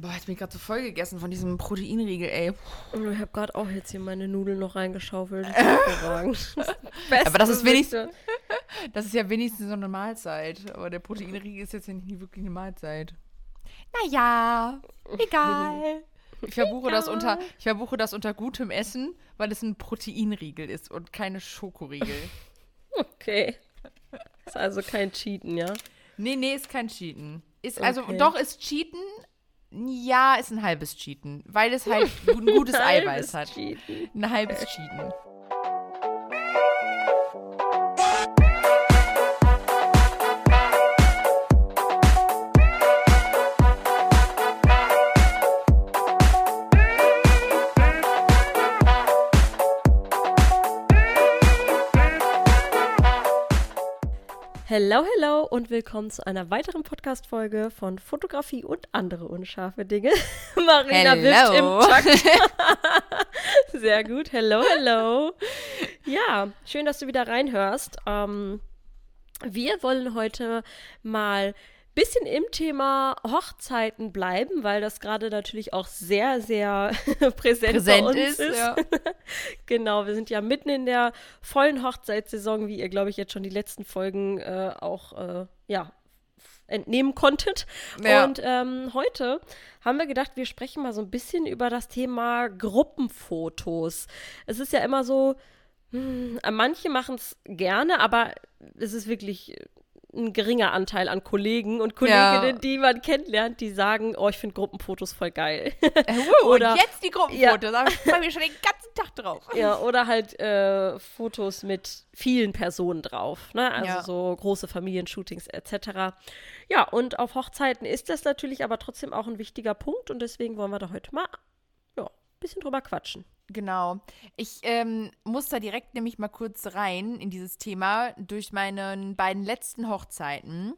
Boah, jetzt bin ich gerade so voll gegessen von diesem Proteinriegel, ey. Ich habe gerade auch jetzt hier meine Nudeln noch reingeschaufelt. Hervorragend. Aber das ist wenigstens, das ist ja wenigstens so eine Mahlzeit. Aber der Proteinriegel ist jetzt ja nicht wirklich eine Mahlzeit. Naja, egal. Ich verbuche, das unter, ich verbuche das unter gutem Essen, weil es ein Proteinriegel ist und keine Schokoriegel. Okay. Ist also kein Cheaten, ja? Nee, nee, ist kein Cheaten. Ist, also okay. doch, ist Cheaten, ja, ist ein halbes Cheaten, weil es halt ein gutes Eiweiß hat. Cheaten. Ein halbes Cheaten. Hello, hello und willkommen zu einer weiteren Podcast-Folge von Fotografie und andere unscharfe Dinge. Marina hello. wischt im Takt. Sehr gut. Hello, hello. Ja, schön, dass du wieder reinhörst. Ähm, wir wollen heute mal bisschen im Thema Hochzeiten bleiben, weil das gerade natürlich auch sehr, sehr präsent, präsent bei uns ist. ist. Ja. genau, wir sind ja mitten in der vollen Hochzeitssaison, wie ihr, glaube ich, jetzt schon die letzten Folgen äh, auch äh, ja, entnehmen konntet. Ja. Und ähm, heute haben wir gedacht, wir sprechen mal so ein bisschen über das Thema Gruppenfotos. Es ist ja immer so, hm, manche machen es gerne, aber es ist wirklich ein geringer Anteil an Kollegen und Kolleginnen, ja. die man kennenlernt, die sagen, oh, ich finde Gruppenfotos voll geil. Uh, oder, und jetzt die Gruppenfotos, ja. da freue mich schon den ganzen Tag drauf. Ja, oder halt äh, Fotos mit vielen Personen drauf, ne? also ja. so große Familienshootings etc. Ja, und auf Hochzeiten ist das natürlich aber trotzdem auch ein wichtiger Punkt und deswegen wollen wir da heute mal ja, ein bisschen drüber quatschen. Genau. Ich ähm, muss da direkt nämlich mal kurz rein in dieses Thema durch meine beiden letzten Hochzeiten.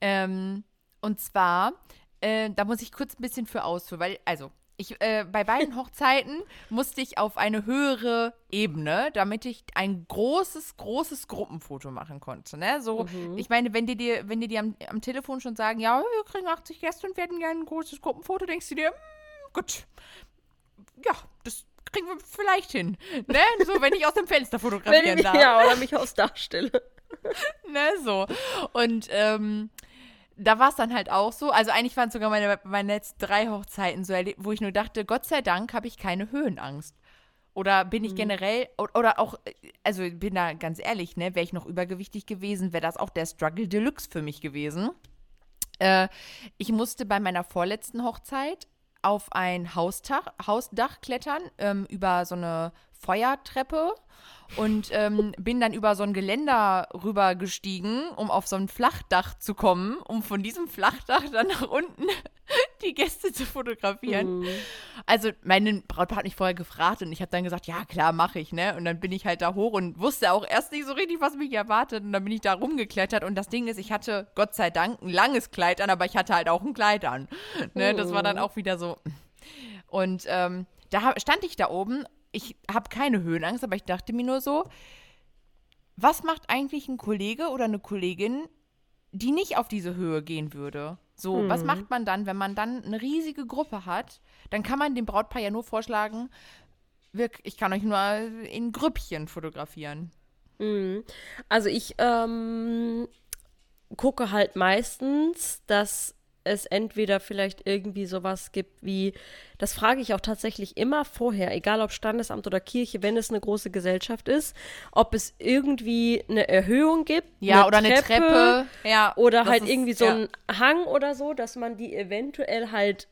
Ähm, und zwar, äh, da muss ich kurz ein bisschen für ausführen, weil, also, ich, äh, bei beiden Hochzeiten musste ich auf eine höhere Ebene, damit ich ein großes, großes Gruppenfoto machen konnte. Ne? So, mhm. ich meine, wenn die dir, wenn die dir am, am Telefon schon sagen, ja, wir kriegen 80 Gäste und werden gerne ein großes Gruppenfoto, denkst du dir, hm, gut, ja, kriegen wir vielleicht hin. Ne? So, wenn ich aus dem Fenster fotografieren ich, darf. Ja, oder mich aus darstelle. ne, so. Und ähm, da war es dann halt auch so. Also eigentlich waren sogar meine, meine letzten drei Hochzeiten so erlebt, wo ich nur dachte, Gott sei Dank habe ich keine Höhenangst. Oder bin ich mhm. generell, oder auch, also bin da ganz ehrlich, ne, wäre ich noch übergewichtig gewesen, wäre das auch der Struggle Deluxe für mich gewesen. Äh, ich musste bei meiner vorletzten Hochzeit auf ein Hausdach, Hausdach klettern ähm, über so eine Feuertreppe und ähm, bin dann über so ein Geländer rübergestiegen, um auf so ein Flachdach zu kommen, um von diesem Flachdach dann nach unten die Gäste zu fotografieren. Mhm. Also meine Brautpaar hat mich vorher gefragt und ich habe dann gesagt, ja klar, mache ich, ne? Und dann bin ich halt da hoch und wusste auch erst nicht so richtig, was mich erwartet. Und dann bin ich da rumgeklettert und das Ding ist, ich hatte Gott sei Dank ein langes Kleid an, aber ich hatte halt auch ein Kleid an. Ne? Das war dann mhm. auch wieder so. Und ähm, da stand ich da oben ich habe keine Höhenangst, aber ich dachte mir nur so, was macht eigentlich ein Kollege oder eine Kollegin, die nicht auf diese Höhe gehen würde? So, hm. was macht man dann, wenn man dann eine riesige Gruppe hat? Dann kann man dem Brautpaar ja nur vorschlagen, ich kann euch nur in Grüppchen fotografieren. Hm. Also ich ähm, gucke halt meistens, dass es entweder vielleicht irgendwie sowas gibt wie, das frage ich auch tatsächlich immer vorher, egal ob Standesamt oder Kirche, wenn es eine große Gesellschaft ist, ob es irgendwie eine Erhöhung gibt. Ja, eine oder Treppe, eine Treppe. Ja, oder halt ist, irgendwie so ja. ein Hang oder so, dass man die eventuell halt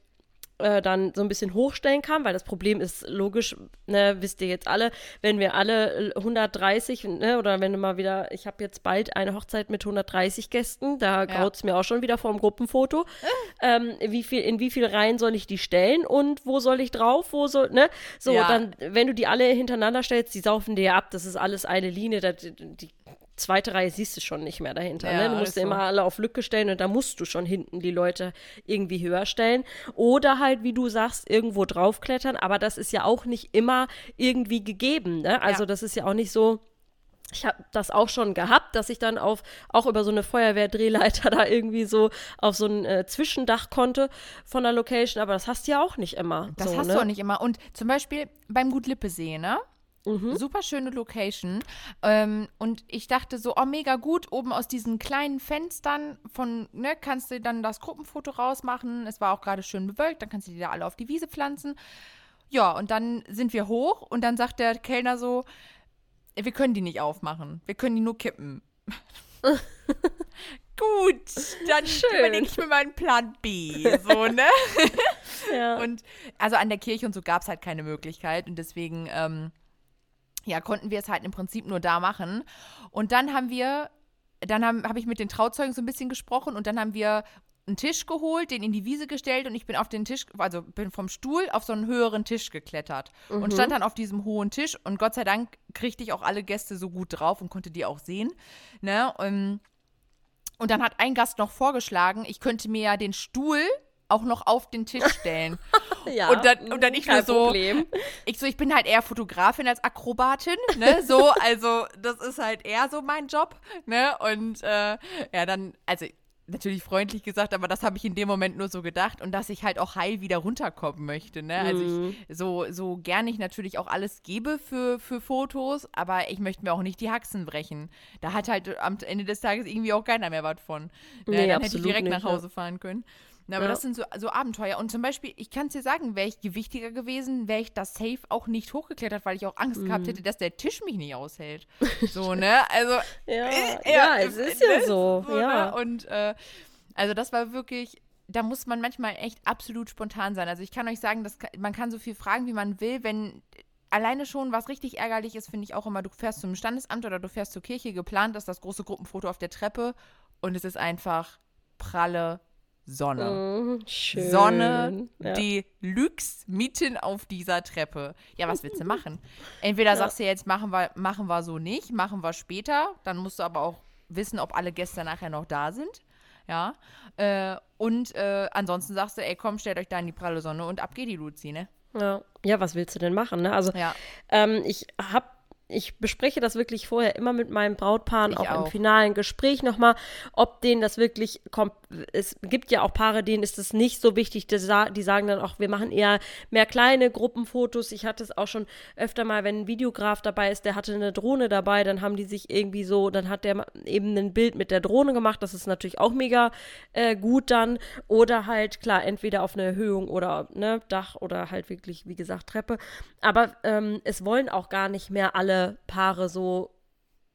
äh, dann so ein bisschen hochstellen kann, weil das Problem ist logisch, ne, wisst ihr jetzt alle, wenn wir alle 130, ne, oder wenn du mal wieder, ich habe jetzt bald eine Hochzeit mit 130 Gästen, da ja. graut es mir auch schon wieder vor dem Gruppenfoto. ähm, wie viel, in wie viel Reihen soll ich die stellen und wo soll ich drauf, wo soll, ne? So, ja. dann, wenn du die alle hintereinander stellst, die saufen dir ab, das ist alles eine Linie, da, die zweite Reihe siehst du schon nicht mehr dahinter. Ja, ne? Du musst also. immer alle auf Lücke stellen und da musst du schon hinten die Leute irgendwie höher stellen. Oder halt, wie du sagst, irgendwo draufklettern. Aber das ist ja auch nicht immer irgendwie gegeben. Ne? Also ja. das ist ja auch nicht so, ich habe das auch schon gehabt, dass ich dann auf auch über so eine Feuerwehrdrehleiter da irgendwie so auf so ein äh, Zwischendach konnte von der Location, aber das hast du ja auch nicht immer. Das so, hast ne? du auch nicht immer. Und zum Beispiel beim Gut Lippe See, ne? Mhm. Super schöne Location. Ähm, und ich dachte so, oh, mega gut, oben aus diesen kleinen Fenstern von, ne, kannst du dann das Gruppenfoto rausmachen. Es war auch gerade schön bewölkt, dann kannst du die da alle auf die Wiese pflanzen. Ja, und dann sind wir hoch und dann sagt der Kellner so, wir können die nicht aufmachen. Wir können die nur kippen. Gut, dann Schön. überlege ich mir meinen Plan B. So, ne? Ja. Und also an der Kirche und so gab es halt keine Möglichkeit. Und deswegen, ähm, ja, konnten wir es halt im Prinzip nur da machen. Und dann haben wir, dann habe hab ich mit den Trauzeugen so ein bisschen gesprochen und dann haben wir einen Tisch geholt, den in die Wiese gestellt und ich bin auf den Tisch, also bin vom Stuhl auf so einen höheren Tisch geklettert und stand dann auf diesem hohen Tisch und Gott sei Dank kriegte ich auch alle Gäste so gut drauf und konnte die auch sehen. Ne? Und, und dann hat ein Gast noch vorgeschlagen, ich könnte mir ja den Stuhl auch noch auf den Tisch stellen. ja. und dann- und dann ich kein nur so- Problem. Ich so, ich bin halt eher Fotografin als Akrobatin, ne? So, also das ist halt eher so mein Job, ne? Und äh, ja, dann, also natürlich freundlich gesagt, aber das habe ich in dem Moment nur so gedacht und dass ich halt auch heil wieder runterkommen möchte, ne? Also Mhm. ich, so, so gern ich natürlich auch alles gebe für, für Fotos, aber ich möchte mir auch nicht die Haxen brechen. Da hat halt am Ende des Tages irgendwie auch keiner mehr was von. Ne? Nee, dann hätte ich direkt nicht, nach. Hause fahren können. Na, aber Ja. das sind so, so Abenteuer. Und zum Beispiel, ich kann es dir sagen, wäre ich gewichtiger gewesen, wäre ich das safe auch nicht hochgeklettert, weil ich auch Angst gehabt Mhm. hätte, dass der Tisch mich nicht aushält. So, ne? Also, Ja, äh, ja, es ist ja ne? so. Ne? Ja. Und äh, also das war wirklich, da muss man manchmal echt absolut spontan sein. Also ich kann euch sagen, das, kann- man kann so viel fragen, wie man will, wenn alleine schon, was richtig ärgerlich ist, finde ich auch immer, du fährst zum Standesamt oder du fährst zur Kirche, geplant ist das große Gruppenfoto auf der Treppe und es ist einfach pralle Sonne. Mhm, schön. Sonne, ja. Deluxe mitten auf dieser Treppe. Ja, was willst du machen? Entweder sagst du jetzt, machen wir, machen wir so nicht, machen wir später. Dann musst du aber auch wissen, ob alle Gäste nachher noch da sind. Ja. Äh, und äh, ansonsten sagst du, ey, komm, stellt euch da in die pralle Sonne und ab geht die Luzi, ne? Ja. ja, was willst du denn machen? Ne? Also Ja. ähm, ich habe ich bespreche das wirklich vorher immer mit meinen Brautpaaren, Ich auch, im auch. finalen Gespräch nochmal, ob denen das wirklich kommt. Es gibt ja auch Paare, denen ist es nicht so wichtig, die, sa die sagen dann auch, wir machen eher mehr kleine Gruppenfotos. Ich hatte es auch schon öfter mal, wenn ein Videograf dabei ist, der hatte eine Drohne dabei, dann haben die sich irgendwie so, dann hat der eben ein Bild mit der Drohne gemacht. Das ist natürlich auch mega äh, gut dann. Oder halt, klar, entweder auf eine Erhöhung oder ne, Dach oder halt wirklich, wie gesagt, Treppe. Aber ähm, es wollen auch gar nicht mehr alle Paare so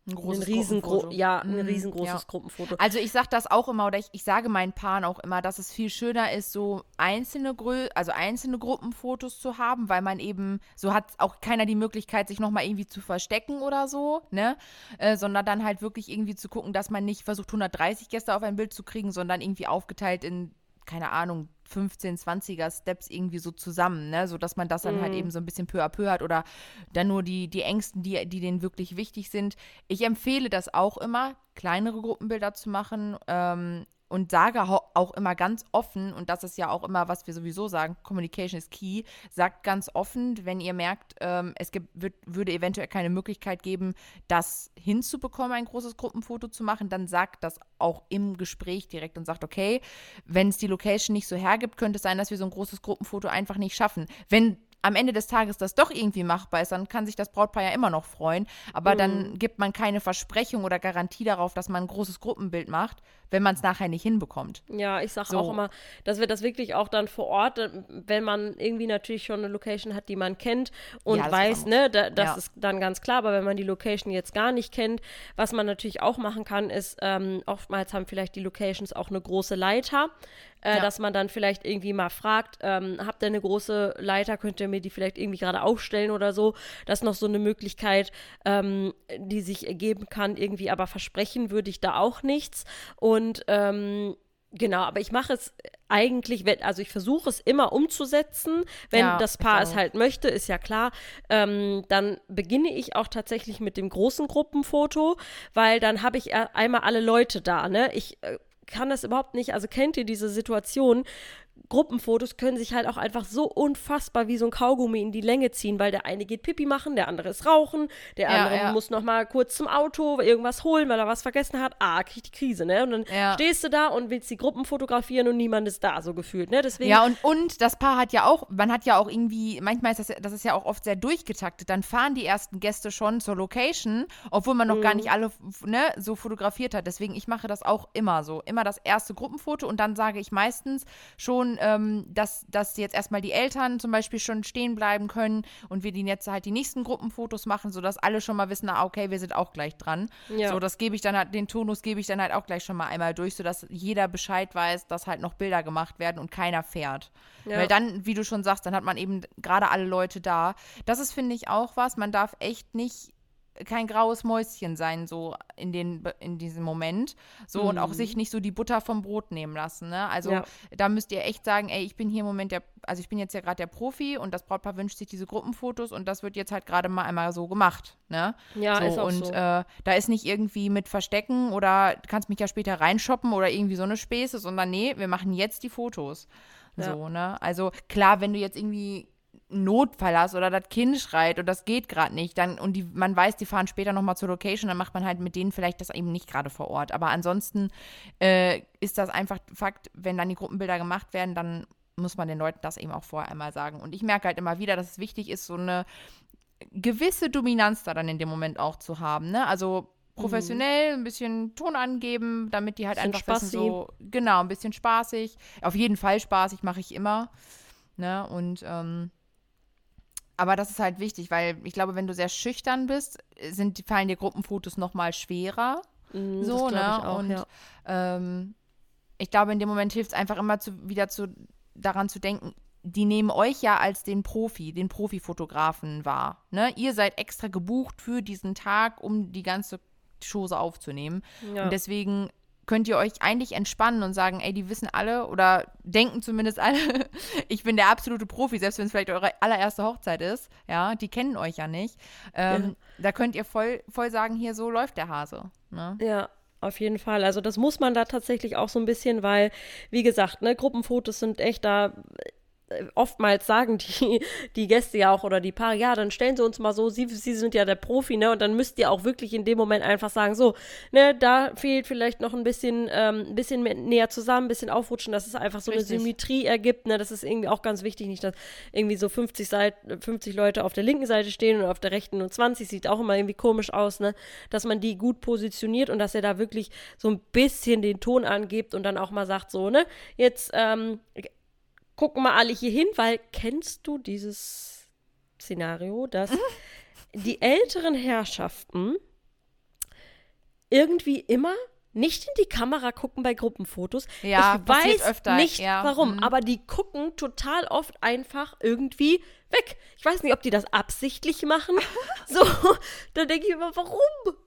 Ein ein Gruppenfoto. ja, ein Mhm, riesengroßes ja. Gruppenfoto. Also ich sage das auch immer oder ich, ich sage meinen Paaren auch immer, dass es viel schöner ist, so einzelne Grö also einzelne Gruppenfotos zu haben, weil man eben, so hat auch keiner die Möglichkeit, sich nochmal irgendwie zu verstecken oder so, ne? Äh, sondern dann halt wirklich irgendwie zu gucken, dass man nicht versucht, 130 Gäste auf ein Bild zu kriegen, sondern irgendwie aufgeteilt in, keine Ahnung, 15, 20er Steps irgendwie so zusammen, ne? Sodass man das dann halt eben so ein bisschen peu à peu hat oder dann nur die, die Ängsten, die, die denen wirklich wichtig sind. Ich empfehle das auch immer, kleinere Gruppenbilder zu machen ähm, und sage auch immer ganz offen, und das ist ja auch immer, was wir sowieso sagen, Communication is key, sagt ganz offen, wenn ihr merkt, ähm, es gibt, wird, würde eventuell keine Möglichkeit geben, das hinzubekommen, ein großes Gruppenfoto zu machen, dann sagt das auch im Gespräch direkt und sagt, okay, wenn es die Location nicht so hergibt, könnte es sein, dass wir so ein großes Gruppenfoto einfach nicht schaffen. Wenn am Ende des Tages das doch irgendwie machbar ist, dann kann sich das Brautpaar ja immer noch freuen. Aber dann gibt man keine Versprechung oder Garantie darauf, dass man ein großes Gruppenbild macht, wenn man es nachher nicht hinbekommt. Ja, ich sage So. auch immer, dass wir das wirklich auch dann vor Ort, äh, wenn man irgendwie natürlich schon eine Location hat, die man kennt und Ja, weiß, ne, da, das Ja. ist dann ganz klar, aber wenn man die Location jetzt gar nicht kennt, was man natürlich auch machen kann, ist, ähm, oftmals haben vielleicht die Locations auch eine große Leiter, äh, Ja. dass man dann vielleicht irgendwie mal fragt, ähm, habt ihr eine große Leiter, könnt ihr mir die vielleicht irgendwie gerade aufstellen oder so. Das ist noch so eine Möglichkeit, ähm, die sich ergeben kann, irgendwie, aber versprechen würde ich da auch nichts. Und ähm, genau, aber ich mache es eigentlich, wenn, also ich versuche es immer umzusetzen, wenn Ja, das Paar es halt möchte, ist ja klar. Ähm, dann beginne ich auch tatsächlich mit dem großen Gruppenfoto, weil dann habe ich äh, einmal alle Leute da, ne? Ich äh, kann das überhaupt nicht, also kennt ihr diese Situation? Gruppenfotos können sich halt auch einfach so unfassbar wie so ein Kaugummi in die Länge ziehen, weil der eine geht Pipi machen, der andere ist rauchen, der Ja, andere ja. muss noch mal kurz zum Auto irgendwas holen, weil er was vergessen hat. Ah, kriegt die Krise, ne? Und dann Ja. stehst du da und willst die Gruppen fotografieren und niemand ist da, so gefühlt, ne? Deswegen Ja, und, und das Paar hat ja auch, man hat ja auch irgendwie, manchmal ist das, ja- das ist ja auch oft sehr durchgetaktet. Dann fahren die ersten Gäste schon zur Location, obwohl man noch gar nicht alle ne, so fotografiert hat. Deswegen, ich mache das auch immer so. Immer das erste Gruppenfoto und dann sage ich meistens schon, ähm, dass, dass jetzt erstmal die Eltern zum Beispiel schon stehen bleiben können und wir die jetzt halt die nächsten Gruppenfotos machen, sodass alle schon mal wissen, ah, okay, wir sind auch gleich dran. Ja. So, das gebe ich dann halt, den Tonus gebe ich dann halt auch gleich schon mal einmal durch, sodass jeder Bescheid weiß, dass halt noch Bilder gemacht werden und keiner fährt. Ja. Weil dann, wie du schon sagst, dann hat man eben gerade alle Leute da. Das ist, finde ich, auch was. Man darf echt nicht kein graues Mäuschen sein, so in, den, in diesem Moment. So und auch sich nicht so die Butter vom Brot nehmen lassen. Ne? Also Ja. da müsst ihr echt sagen, ey, ich bin hier im Moment der, also ich bin jetzt ja gerade der Profi und das Brautpaar wünscht sich diese Gruppenfotos und das wird jetzt halt gerade mal einmal so gemacht. Ne? Ja, so, ist auch und so. Äh, da ist nicht irgendwie mit Verstecken oder du kannst mich ja später reinshoppen oder irgendwie so eine Späße, sondern nee, wir machen jetzt die Fotos. Ja. So, ne? Also klar, wenn du jetzt irgendwie Notfall hast oder das Kind schreit und das geht gerade nicht, dann und die, man weiß, die fahren später nochmal zur Location, dann macht man halt mit denen vielleicht das eben nicht gerade vor Ort. Aber ansonsten äh, ist das einfach Fakt, wenn dann die Gruppenbilder gemacht werden, dann muss man den Leuten das eben auch vorher einmal sagen. Und ich merke halt immer wieder, dass es wichtig ist, so eine gewisse Dominanz da dann in dem Moment auch zu haben. Ne? Also professionell ein bisschen Ton angeben, damit die halt einfach wissen, Spaßi. so, genau, ein bisschen spaßig. Auf jeden Fall spaßig mache ich immer. Ne? Und ähm, aber das ist halt wichtig, weil ich glaube, wenn du sehr schüchtern bist, sind, die- fallen dir Gruppenfotos noch mal schwerer. Mhm, so, ne? ich auch, Und ja. ähm, ich glaube, in dem Moment hilft es einfach immer zu, wieder zu, daran zu denken, die nehmen euch ja als den Profi, den Profifotografen wahr. Ne? Ihr seid extra gebucht für diesen Tag, um die ganze Chose aufzunehmen. Ja. Und deswegen könnt ihr euch eigentlich entspannen und sagen, ey, die wissen alle oder denken zumindest alle, ich bin der absolute Profi, selbst wenn es vielleicht eure allererste Hochzeit ist. Ja, die kennen euch ja nicht. Ähm, Da könnt ihr voll, voll sagen, hier, so läuft der Hase. Ne? Ja, auf jeden Fall. Also das muss man da tatsächlich auch so ein bisschen, weil, wie gesagt, ne, Gruppenfotos sind echt da. Oftmals sagen die, die Gäste ja auch oder die Paare, ja, dann stellen sie uns mal so, sie, sie sind ja der Profi, ne? Und dann müsst ihr auch wirklich in dem Moment einfach sagen, so, ne, da fehlt vielleicht noch ein bisschen, ähm, ein bisschen näher zusammen, ein bisschen aufrutschen, dass es einfach so Richtig. eine Symmetrie ergibt, ne? Das ist irgendwie auch ganz wichtig, nicht, dass irgendwie so 50, Seit 50 Leute auf der linken Seite stehen und auf der rechten nur 20, sieht auch immer irgendwie komisch aus, ne? Dass man die gut positioniert und dass er da wirklich so ein bisschen den Ton angibt und dann auch mal sagt, so, ne, jetzt, ähm, gucken mal alle hier hin, weil kennst du dieses Szenario, dass die älteren Herrschaften irgendwie immer nicht in die Kamera gucken bei Gruppenfotos. Ja, ich weiß öfter, nicht ja. warum, Mhm. aber die gucken total oft einfach irgendwie weg. Ich weiß nicht, ob die das absichtlich machen. so, dann denke ich immer, warum?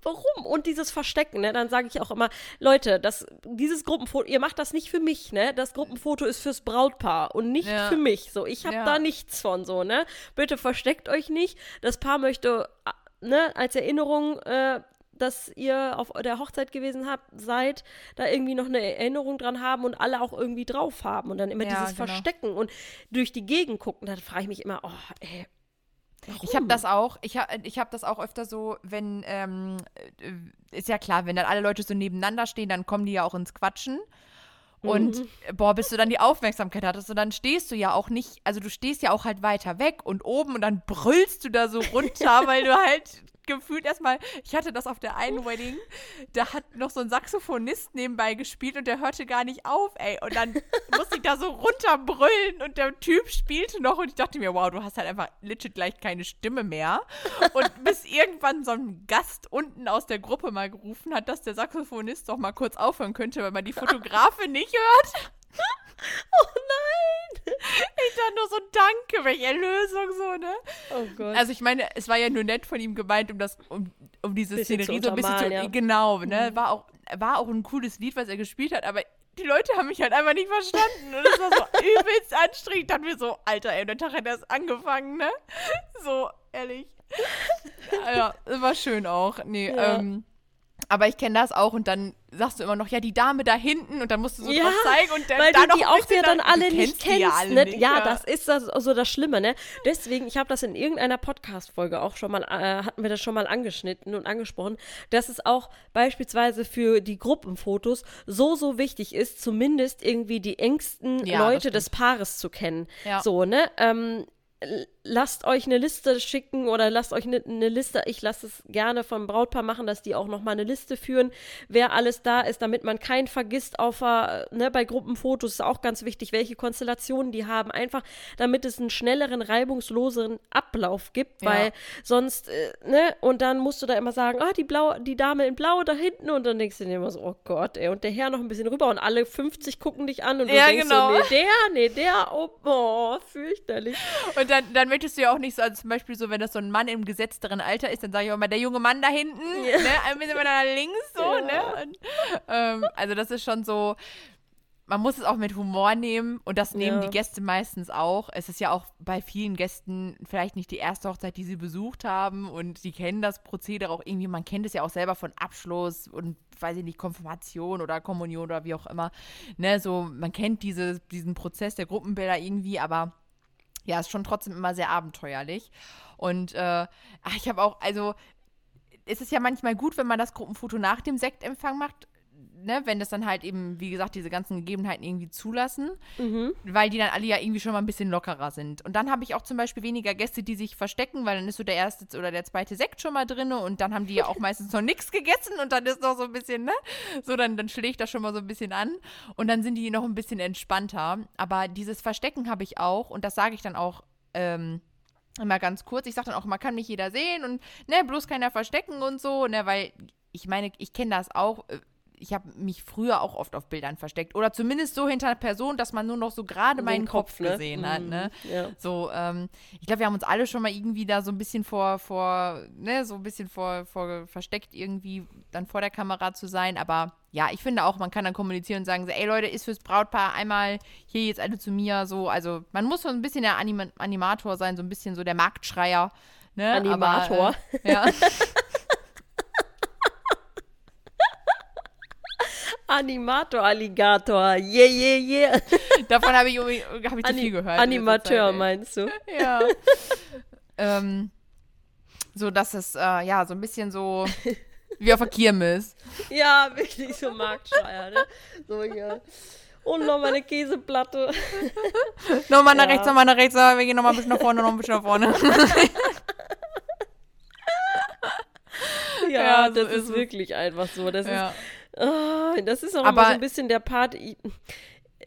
Warum? Und dieses Verstecken, ne? Dann sage ich auch immer, Leute, das, dieses Gruppenfoto, ihr macht das nicht für mich, ne? Das Gruppenfoto ist fürs Brautpaar und nicht Ja. für mich. So, ich habe Ja. da nichts von, so, ne? Bitte versteckt euch nicht. Das Paar möchte, äh, ne, als Erinnerung, äh, dass ihr auf der Hochzeit gewesen habt, seid, da irgendwie noch eine Erinnerung dran haben und alle auch irgendwie drauf haben und dann immer Ja, dieses genau. Verstecken und durch die Gegend gucken, dann frage ich mich immer, oh, ey, Ich habe das auch, ich habe ich hab das auch öfter so, wenn, ähm, äh, ist ja klar, wenn dann alle Leute so nebeneinander stehen, dann kommen die ja auch ins Quatschen. Und äh, boah, bis du dann die Aufmerksamkeit hattest und dann stehst du ja auch nicht, also du stehst ja auch halt weiter weg und oben und dann brüllst du da so runter, weil du halt gefühlt erstmal, ich hatte das auf der einen Wedding, da hat noch so ein Saxophonist nebenbei gespielt und der hörte gar nicht auf, ey. Und dann musste ich da so runterbrüllen und der Typ spielte noch und ich dachte mir, wow, du hast halt einfach legit gleich keine Stimme mehr. Und bis irgendwann so ein Gast unten aus der Gruppe mal gerufen hat, dass der Saxophonist doch mal kurz aufhören könnte, weil man die Fotografin nicht hört. oh nein! Ich dachte nur so, danke, welche Erlösung, so, ne? Oh Gott. Also ich meine, es war ja nur nett von ihm gemeint, um das, um, um diese Bisschen Szenerie so ein bisschen zu. ja. Genau, ne? War auch, war auch ein cooles Lied, was er gespielt hat, aber die Leute haben mich halt einfach nicht verstanden. Und es war so übelst anstrengend. Dann wir so, Alter, ey, der Tag hat erst angefangen, ne? So, ehrlich. ja, war schön auch. Nee, Ja. ähm. Aber ich kenne das auch und dann sagst du immer noch, ja, die Dame da hinten und dann musst du so Ja, drauf zeigen und dann Weil da du noch die auch ja dann da- alle du nicht ja kennst. alle ne? nicht, ja, das ist das, so das Schlimme, ne? Deswegen, ich habe das in irgendeiner Podcast-Folge auch schon mal, äh, hatten wir das schon mal angeschnitten und angesprochen, dass es auch beispielsweise für die Gruppenfotos so, so wichtig ist, zumindest irgendwie die engsten Ja, Leute des Paares zu kennen. Ja. So, ne? Ähm, lasst euch eine Liste schicken oder lasst euch eine, eine Liste, ich lasse es gerne vom Brautpaar machen, dass die auch nochmal eine Liste führen, wer alles da ist, damit man keinen vergisst auf, der- ne, bei Gruppenfotos ist auch ganz wichtig, welche Konstellationen die haben, einfach damit es einen schnelleren, reibungsloseren Ablauf gibt, Ja. weil sonst, äh, ne, und dann musst du da immer sagen, ah, die Blau, die Dame in Blau da hinten und dann denkst du dir immer so, oh Gott, ey, und der Herr noch ein bisschen rüber und alle 50 gucken dich an und du Ja, denkst genau. so, nee, der, nee, der, oh, oh fürchterlich. Und dann, dann möchtest du ja auch nicht so, also zum Beispiel so, wenn das so ein Mann im gesetzteren Alter ist, dann sage ich auch immer, der junge Mann da hinten, Ja. ne, ein bisschen weiter nach links, so, Ja. ne? Und, ähm, also das ist schon so, man muss es auch mit Humor nehmen und das nehmen Ja. die Gäste meistens auch. Es ist ja auch bei vielen Gästen vielleicht nicht die erste Hochzeit, die sie besucht haben und sie kennen das Prozedere auch irgendwie, man kennt es ja auch selber von Abschluss und weiß ich nicht, Konfirmation oder Kommunion oder wie auch immer. Ne, so, man kennt diese, diesen Prozess der Gruppenbilder irgendwie, aber ja, ist schon trotzdem immer sehr abenteuerlich. Und äh, ich habe auch, also es ist ja manchmal gut, wenn man das Gruppenfoto nach dem Sektempfang macht, ne, wenn das dann halt eben, wie gesagt, diese ganzen Gegebenheiten irgendwie zulassen, Mhm. weil die dann alle ja irgendwie schon mal ein bisschen lockerer sind. Und dann habe ich auch zum Beispiel weniger Gäste, die sich verstecken, weil dann ist so der erste oder der zweite Sekt schon mal drin und dann haben die ja auch meistens noch nichts gegessen und dann ist noch so ein bisschen, ne, so dann, dann schlägt das schon mal so ein bisschen an und dann sind die noch ein bisschen entspannter. Aber dieses Verstecken habe ich auch und das sage ich dann auch, ähm, immer ganz kurz. Ich sage dann auch, man kann nicht jeder sehen und ne, bloß keiner verstecken und so, ne, weil ich meine, ich kenne das auch. Ich habe mich früher auch oft auf Bildern versteckt. Oder zumindest so hinter einer Person, dass man nur noch so gerade meinen Kopf, ne? gesehen hat, ne? Mhm, Ja. So, ähm, ich glaube, wir haben uns alle schon mal irgendwie da so ein bisschen vor, vor, ne, so ein bisschen vor, vor versteckt, irgendwie dann vor der Kamera zu sein. Aber ja, ich finde auch, man kann dann kommunizieren und sagen, so, ey Leute, ist fürs Brautpaar einmal hier jetzt alle zu mir. So, also man muss so ein bisschen der Anima Animator sein, so ein bisschen so der Marktschreier. Ne? Animator. Aber, äh, ja. Animator, Alligator, yeah, yeah, yeah. Davon habe ich, hab ich zu Ani- viel gehört. Animateur meinst du? Ja. ähm, so, dass es, äh, ja, so ein bisschen so wie auf der Kirmes. Ja, wirklich so Marktschreier, ne? So hier. Und noch meine Käseplatte. Nochmal nach Ja. rechts, nochmal nach rechts, wir gehen nochmal ein bisschen nach vorne, noch ein bisschen nach vorne. Ja, Ja, so das ist ist wirklich einfach so. Das ja. ist, ah, das ist auch Aber- immer so ein bisschen der Part.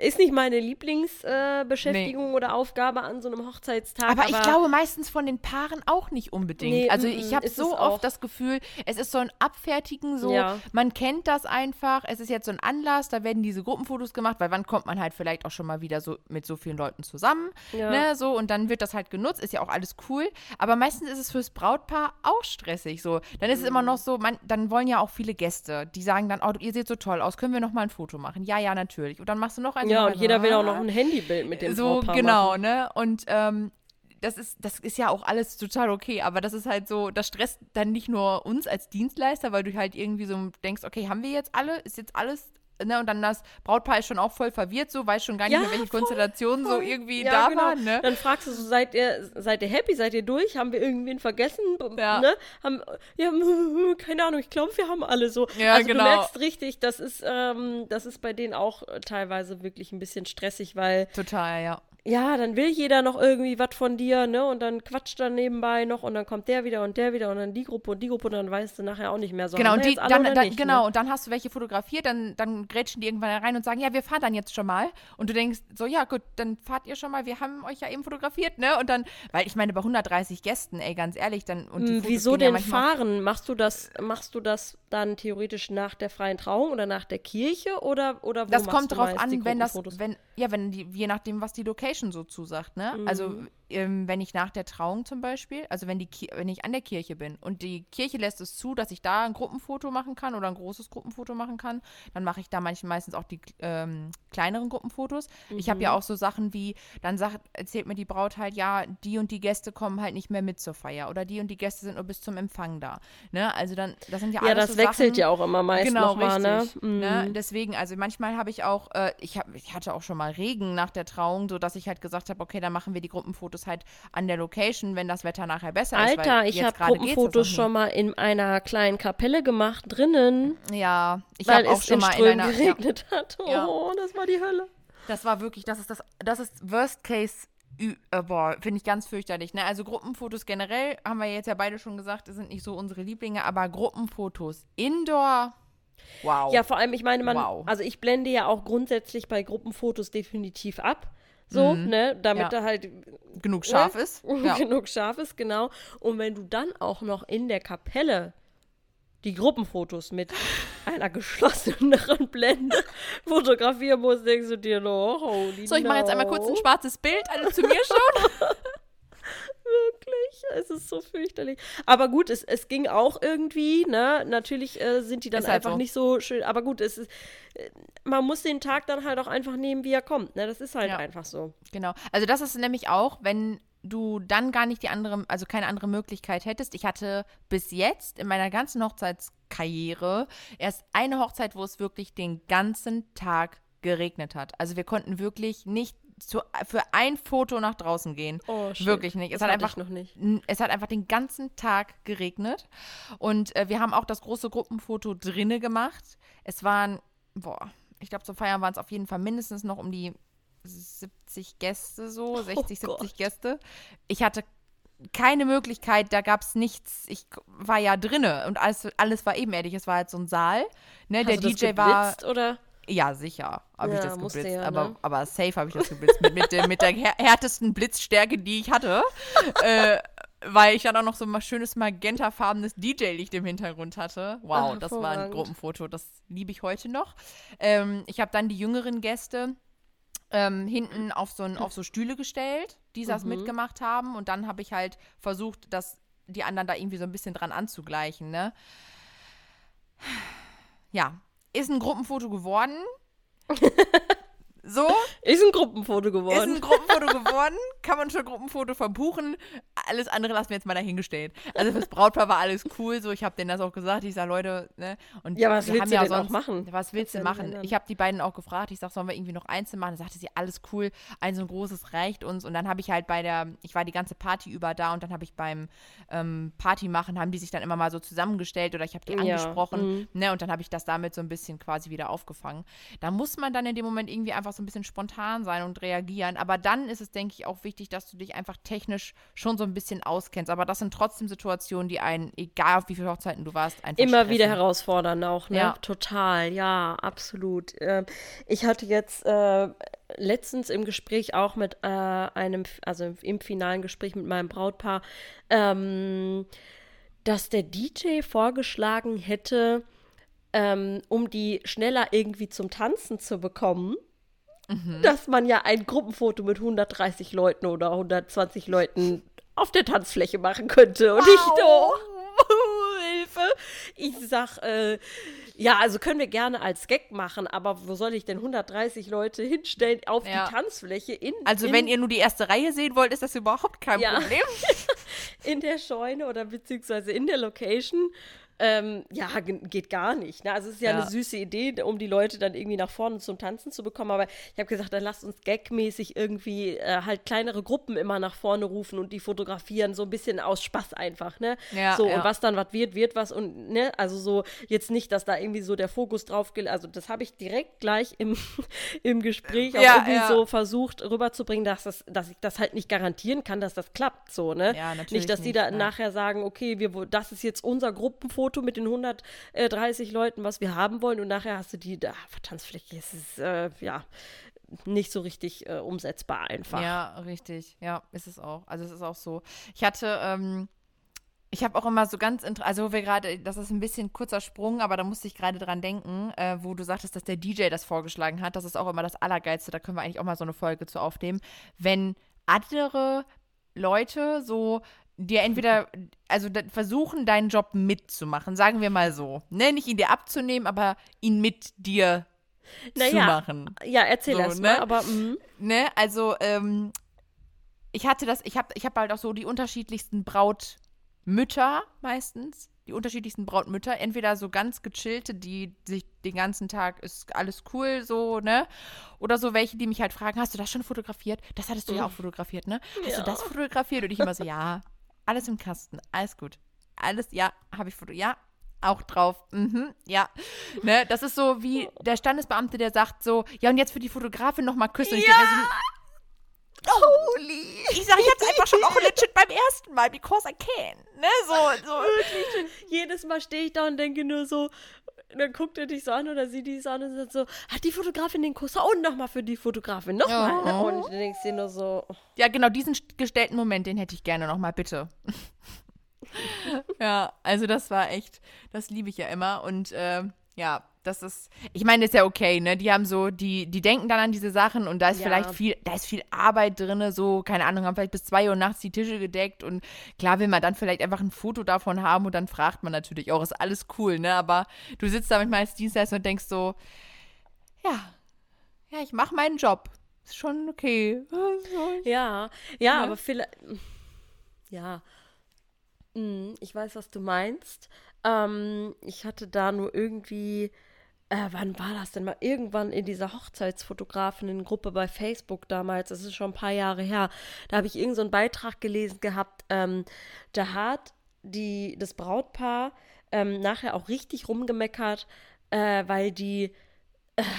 Ist nicht meine Lieblingsbeschäftigung äh, Beschäftigung oder Aufgabe an so einem Hochzeitstag. Aber, ich glaube meistens von den Paaren auch nicht unbedingt. Nee, also mm, ich habe so oft das Gefühl, es ist so ein Abfertigen, so Ja. man kennt das einfach, es ist jetzt so ein Anlass, da werden diese Gruppenfotos gemacht, weil wann kommt man halt vielleicht auch schon mal wieder so mit so vielen Leuten zusammen, Ja. ne, so und dann wird das halt genutzt, ist ja auch alles cool, aber meistens ist es fürs Brautpaar auch stressig, so. Dann ist es immer noch so, man, dann wollen ja auch viele Gäste, die sagen dann, oh, ihr seht so toll aus, können wir noch mal ein Foto machen? Ja, ja, natürlich. Und dann machst du noch Ja, und jeder will auch noch ein Handybild mit dem So, Brautpaar genau, machen. ne? Und ähm, das ist, das ist ja auch alles total okay, aber das ist halt so, das stresst dann nicht nur uns als Dienstleister, weil du halt irgendwie so denkst, okay, haben wir jetzt alle? Ist jetzt alles, ne? Und dann das Brautpaar ist schon auch voll verwirrt, so, weiß schon gar nicht Ja, mehr, welche voll, Konstellationen so voll. irgendwie Ja, da genau. waren, ne? Dann fragst du so, seid ihr, seid ihr happy, seid ihr durch? Haben wir irgendwen vergessen? Ja. Ne? Haben, ja, keine Ahnung, ich glaube, wir haben alle so. Ja, also genau. du merkst richtig, das ist, ähm, das ist bei denen auch äh, teilweise wirklich ein bisschen stressig, weil Total, ja. Ja, dann will jeder noch irgendwie was von dir, ne? Und dann quatscht dann nebenbei noch und dann kommt der wieder und der wieder und dann die Gruppe und die Gruppe und dann weißt du nachher auch nicht mehr so. Genau, und die, dann, dann, nicht, genau, Ne? und dann hast du welche fotografiert, dann, dann grätschen die irgendwann rein und sagen, ja, wir fahren dann jetzt schon mal. Und du denkst, so, ja, gut, dann fahrt ihr schon mal, wir haben euch ja eben fotografiert, ne? Und dann, weil ich meine, bei 130 Gästen, ey, ganz ehrlich, dann. Und die Hm, Fotos Wieso ja denn manchmal- fahren? Machst du das, machst du das dann theoretisch nach der freien Trauung oder nach der Kirche oder oder wo Das kommt drauf an, wenn das, wenn, ja, wenn die, je nachdem, was die Location so zusagt, ne? Also ähm, wenn ich nach der Trauung zum Beispiel, also wenn, die, wenn ich an der Kirche bin und die Kirche lässt es zu, dass ich da ein Gruppenfoto machen kann oder ein großes Gruppenfoto machen kann, dann mache ich da manchmal meistens auch die ähm, kleineren Gruppenfotos. Mhm. Ich habe ja auch so Sachen wie, dann sagt, erzählt mir die Braut halt, ja, die und die Gäste kommen halt nicht mehr mit zur Feier oder die und die Gäste sind nur bis zum Empfang da. Ne? Also dann, das sind ja alles Ja, das so wechselt Sachen, ja auch immer meist genau, nochmal, ne? richtig, Mhm. ne? Deswegen, also manchmal habe ich auch, äh, ich, hab, ich hatte auch schon mal Regen nach der Trauung, sodass ich halt gesagt habe, okay, dann machen wir die Gruppenfotos halt an der Location, wenn das Wetter nachher besser ist. Alter, ich habe Gruppenfotos schon mal in einer kleinen Kapelle gemacht, drinnen. Ja, ich weil habe auch es schon in mal in einer. Ja, geregnet hat. Oh, Ja. das war die Hölle. das war wirklich, das ist das, das ist Worst Case. Äh, boah, finde ich ganz fürchterlich. Ne? Also Gruppenfotos generell, haben wir jetzt ja beide schon gesagt, sind nicht so unsere Lieblinge, aber Gruppenfotos indoor, wow. Ja, vor allem, ich meine, man, Wow. also ich blende ja auch grundsätzlich bei Gruppenfotos definitiv ab. So, ne, damit Ja. da halt genug scharf ne? ist. Ja. genug scharf ist, genau. Und wenn du dann auch noch in der Kapelle die Gruppenfotos mit einer geschlosseneren Blende fotografieren musst, denkst du dir, no, holy So, ich mache jetzt einmal kurz ein schwarzes Bild, alle zu mir schauen. Wirklich, es ist so fürchterlich. Aber gut, es, es ging auch irgendwie, ne? Natürlich äh, sind die dann halt einfach so. nicht so schön. Aber gut, es ist, äh, man muss den Tag dann halt auch einfach nehmen, wie er kommt. Ne? Das ist halt Ja. einfach so. Genau. Also das ist nämlich auch, wenn du dann gar nicht die andere, also keine andere Möglichkeit hättest. Ich hatte bis jetzt in meiner ganzen Hochzeitskarriere erst eine Hochzeit, wo es wirklich den ganzen Tag geregnet hat. Also wir konnten wirklich nicht zu, für ein Foto nach draußen gehen. Oh, shit. Wirklich nicht. Es Das hat einfach noch nicht. Es hat einfach den ganzen Tag geregnet. Und äh, wir haben auch das große Gruppenfoto drinne gemacht. Es waren, boah, ich glaube, zum Feiern waren es auf jeden Fall mindestens noch um die 70 Gäste so, 60, Oh 70 Gäste. Ich hatte keine Möglichkeit, da gab es nichts. Ich war ja drinne und alles, alles war ebenerdig. Es war halt so ein Saal. Ne? Der Hast du DJ war. oder? Ja, sicher habe ich Ja, das musste geblitzt. ja, aber, ne? aber safe habe ich das geblitzt. mit, mit, der, mit der här- härtesten Blitzstärke, die ich hatte. äh, weil ich dann auch noch so ein schönes magentafarbenes DJ-Licht im Hintergrund hatte. Wow, Ach, das war ein. Gruppenfoto. Das liebe ich heute noch. Ähm, ich habe dann die jüngeren Gäste ähm, hinten auf so, ein, auf so Stühle gestellt, die das Mhm. mitgemacht haben. Und dann habe ich halt versucht, dass die anderen da irgendwie so ein bisschen dran anzugleichen, ne? Ja, ist ein Gruppenfoto geworden. So, Ist ein Gruppenfoto ist geworden. ein Gruppenfoto geworden. Kann man schon Gruppenfoto verbuchen. Alles andere lassen wir jetzt mal dahingestellt. Also fürs Brautpaar war alles cool. So, ich habe denen das auch gesagt. Ich sage, Leute, ne? Und Ja, was willst haben du ja denn sonst- machen? Was willst du ja nicht machen? Ich habe die beiden auch gefragt. Ich sage, sollen wir irgendwie noch einzeln machen? Da sagte sie, alles cool. Ein so ein großes reicht uns. Und dann habe ich halt bei der, ich war die ganze Party über da und dann habe ich beim ähm, Party machen, haben die sich dann immer mal so zusammengestellt oder ich habe die Ja, angesprochen. mhm. Ne? Und dann habe ich das damit so ein bisschen quasi wieder aufgefangen. Da muss man dann in dem Moment irgendwie einfach so ein bisschen spontan sein und reagieren. Aber dann ist es, denke ich, auch wichtig, dass du dich einfach technisch schon so ein bisschen auskennst. Aber das sind trotzdem Situationen, die einen, egal auf wie viele Hochzeiten du warst, einfach Immer wieder stressen. herausfordern auch, ne? Ja. Total, ja, absolut. Ähm, ich hatte jetzt äh, letztens im Gespräch auch mit äh, einem, also im finalen Gespräch mit meinem Brautpaar, ähm, dass der DJ vorgeschlagen hätte, ähm, um die schneller irgendwie zum Tanzen zu bekommen, Mhm. dass man ja ein Gruppenfoto mit 130 Leuten oder 120 Leuten auf der Tanzfläche machen könnte. Und ich Wow. doch, Hilfe. Ich sag, äh, ja, also können wir gerne als Gag machen, aber wo soll ich denn 130 Leute hinstellen auf Ja. die Tanzfläche in, Also in, wenn ihr nur die erste Reihe sehen wollt, ist das überhaupt kein Ja. Problem. in der Scheune oder beziehungsweise in der Location? Ähm, ja, ge- geht gar nicht. Ne? Also es ist ja, Ja. eine süße Idee, um die Leute dann irgendwie nach vorne zum Tanzen zu bekommen. Aber ich habe gesagt, dann lasst uns gagmäßig irgendwie äh, halt kleinere Gruppen immer nach vorne rufen und die fotografieren, so ein bisschen aus Spaß einfach, ne? Ja, so, ja. und was dann was wird, wird was und, ne? Also so, jetzt nicht, dass da irgendwie so der Fokus drauf geht. Also das habe ich direkt gleich im, im Gespräch auch irgendwie so versucht rüberzubringen, dass, das, dass ich das halt nicht garantieren kann, dass das klappt, so, ne? Nicht, dass die nicht, da ja. nachher sagen, okay, wir, das ist jetzt unser Gruppenfoto mit den 130 Leuten, was wir haben wollen und nachher hast du die, da, Tanzfläche, es ist, äh, ja, nicht so richtig äh, umsetzbar einfach. Ja, richtig. Ja, ist es auch. Also es ist auch so. Ich hatte, ähm, ich habe auch immer so ganz, also wo wir gerade, das ist ein bisschen kurzer Sprung, aber da musste ich gerade dran denken, äh, wo du sagtest, dass der DJ das vorgeschlagen hat. Das ist auch immer das Allergeilste. Da können wir eigentlich auch mal so eine Folge zu aufnehmen. Wenn andere Leute so dir entweder, also versuchen, deinen Job mitzumachen, sagen wir mal so. Ne, nicht ihn dir abzunehmen, aber ihn mit dir naja, zu machen. Ja, erzähl so, erst ne? mal, aber mh. ne, also ähm, ich hatte das, ich habe ich hab halt auch so die unterschiedlichsten Brautmütter meistens, die unterschiedlichsten Brautmütter, entweder so ganz gechillte, die sich den ganzen Tag ist alles cool so, ne? Oder so welche, die mich halt fragen, hast du das schon fotografiert? Das hattest du ja auch fotografiert, ne? Hast ja. du das fotografiert? Und ich immer so, ja, alles im Kasten, alles gut. Alles, ja, habe ich fotografiert, ja, auch drauf. Mhm, ja. Ne, das ist so wie der Standesbeamte, der sagt so, ja, und jetzt für die Fotografin nochmal küssen. Ja. So, Holy. Ich sage jetzt einfach schon auch legit beim ersten Mal, because I can. Ne, so, so. Wirklich. Jedes Mal stehe ich da und denke nur so, dann guckt er dich so an oder sie dich so an und sagt so, hat die Fotografin den Kuss? Und nochmal für die Fotografin, nochmal. Oh. Und du denkst dir nur so. Ja, genau, diesen gestellten Moment, den hätte ich gerne nochmal, bitte. ja, also das war echt, das liebe ich ja immer. Und äh, ja, das ist, ich meine, ist ja okay, ne? Die haben so, die, die denken dann an diese Sachen und da ist ja. vielleicht viel, da ist viel Arbeit drin, so, keine Ahnung, haben vielleicht bis zwei Uhr nachts die Tische gedeckt und klar will man dann vielleicht einfach ein Foto davon haben und dann fragt man natürlich auch, ist alles cool, ne? Aber du sitzt da manchmal als Dienstleister und denkst so, ja, ja, ich mache meinen Job. Ist schon okay. Ja, ja, ja, aber vielleicht, ja, hm, ich weiß, was du meinst. Ähm, ich hatte da nur irgendwie, äh, wann war das denn mal? Irgendwann in dieser Hochzeitsfotografinnen-Gruppe bei Facebook damals, das ist schon ein paar Jahre her, da habe ich irgendeinen so Beitrag gelesen gehabt, ähm, da hat die, das Brautpaar ähm, nachher auch richtig rumgemeckert, äh, weil die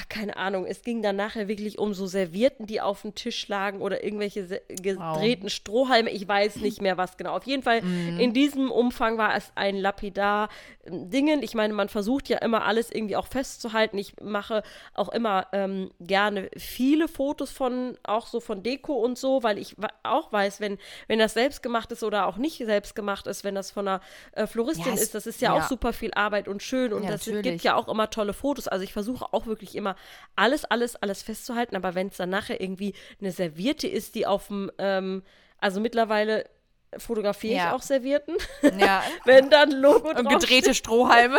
keine Ahnung, es ging dann nachher wirklich um so Servierten, die auf dem Tisch lagen oder irgendwelche gedrehten wow. Strohhalme. Ich weiß nicht mehr, was genau. Auf jeden Fall, mhm. in diesem Umfang war es ein lapidar ähm, Dingen. Ich meine, man versucht ja immer alles irgendwie auch festzuhalten. Ich mache auch immer ähm, gerne viele Fotos von, auch so von Deko und so, weil ich auch weiß, wenn, wenn das selbst gemacht ist oder auch nicht selbst gemacht ist, wenn das von einer äh, Floristin yes. ist, das ist ja, ja, auch super viel Arbeit und schön und ja, das natürlich. gibt ja auch immer tolle Fotos. Also ich versuche auch wirklich wirklich immer alles, alles, alles festzuhalten, aber wenn es dann nachher irgendwie eine Servierte ist, die auf dem, ähm, also mittlerweile fotografiere ja. ich auch Servierten. Ja. wenn dann Logo Und gedrehte Strohhalme.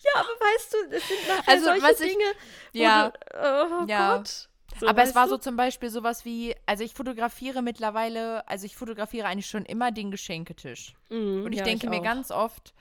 ja, aber weißt du, es sind nachher also, solche was ich, Dinge, ja, du, oh ja. Gott. So, aber es war du? so zum Beispiel sowas wie, also ich fotografiere mittlerweile, also ich fotografiere eigentlich schon immer den Geschenketisch. Mm, und ich ja, denke ich mir ganz oft,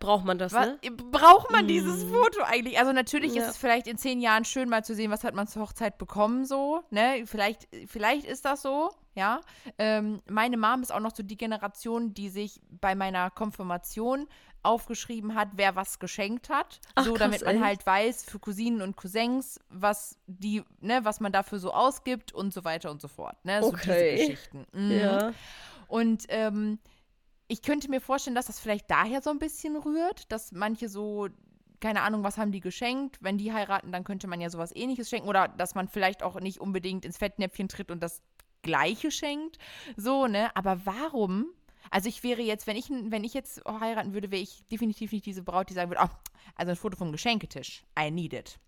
Braucht man das, ne? Braucht man dieses mm. Foto eigentlich? Also natürlich ja. ist es vielleicht in zehn Jahren schön mal zu sehen, was hat man zur Hochzeit bekommen, so, ne? Vielleicht, vielleicht ist das so, ja. Ähm, meine Mom ist auch noch so die Generation, die sich bei meiner Konfirmation aufgeschrieben hat, wer was geschenkt hat. Ach, so, damit man echt? halt weiß, für Cousinen und Cousins, was die, ne, was man dafür so ausgibt und so weiter und so fort. Ne? So okay. diese Geschichten. Mhm. Ja. Und ähm, ich könnte mir vorstellen, dass das vielleicht daher so ein bisschen rührt, dass manche so, keine Ahnung, was haben die geschenkt? Wenn die heiraten, dann könnte man ja sowas ähnliches schenken. Oder dass man vielleicht auch nicht unbedingt ins Fettnäpfchen tritt und das Gleiche schenkt. So, ne? Aber warum? Also ich wäre jetzt, wenn ich, wenn ich jetzt heiraten würde, wäre ich definitiv nicht diese Braut, die sagen würde, oh, also ein Foto vom Geschenketisch. I need it.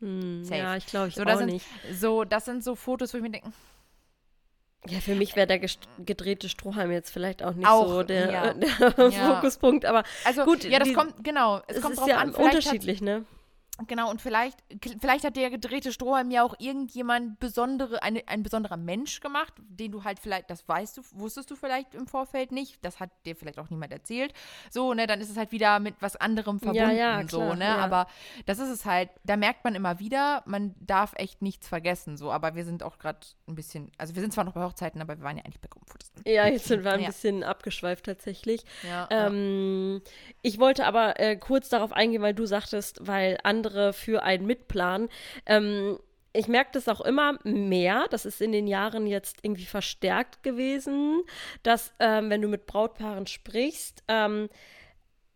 Hm, ja, ich glaube ich so, auch sind, nicht. So, das sind so Fotos, wo ich mir denke, ja, für mich wäre der gedrehte Strohhalm jetzt vielleicht auch nicht auch, so der, ja. der ja. Fokuspunkt, aber also gut, ja, das die, kommt genau, es, es kommt ist ja an, unterschiedlich, ne? Genau, und vielleicht, vielleicht hat der gedrehte Strohhalm ja auch irgendjemand besondere, eine, ein besonderer Mensch gemacht, den du halt vielleicht, das weißt du, wusstest du vielleicht im Vorfeld nicht, das hat dir vielleicht auch niemand erzählt. So, ne, dann ist es halt wieder mit was anderem verbunden, ja, ja, klar, so, ne? Ja. Aber das ist es halt, da merkt man immer wieder, man darf echt nichts vergessen, so, aber wir sind auch gerade ein bisschen, also wir sind zwar noch bei Hochzeiten, aber wir waren ja eigentlich bei Gruppenfotos. Ja, jetzt sind wir ein bisschen abgeschweift tatsächlich. Ähm, Ich wollte aber äh, kurz darauf eingehen, weil du sagtest, weil andere andere für einen mitplanen. Ähm, ich merke das auch immer mehr, das ist in den Jahren jetzt irgendwie verstärkt gewesen, dass ähm, wenn du mit Brautpaaren sprichst, ähm,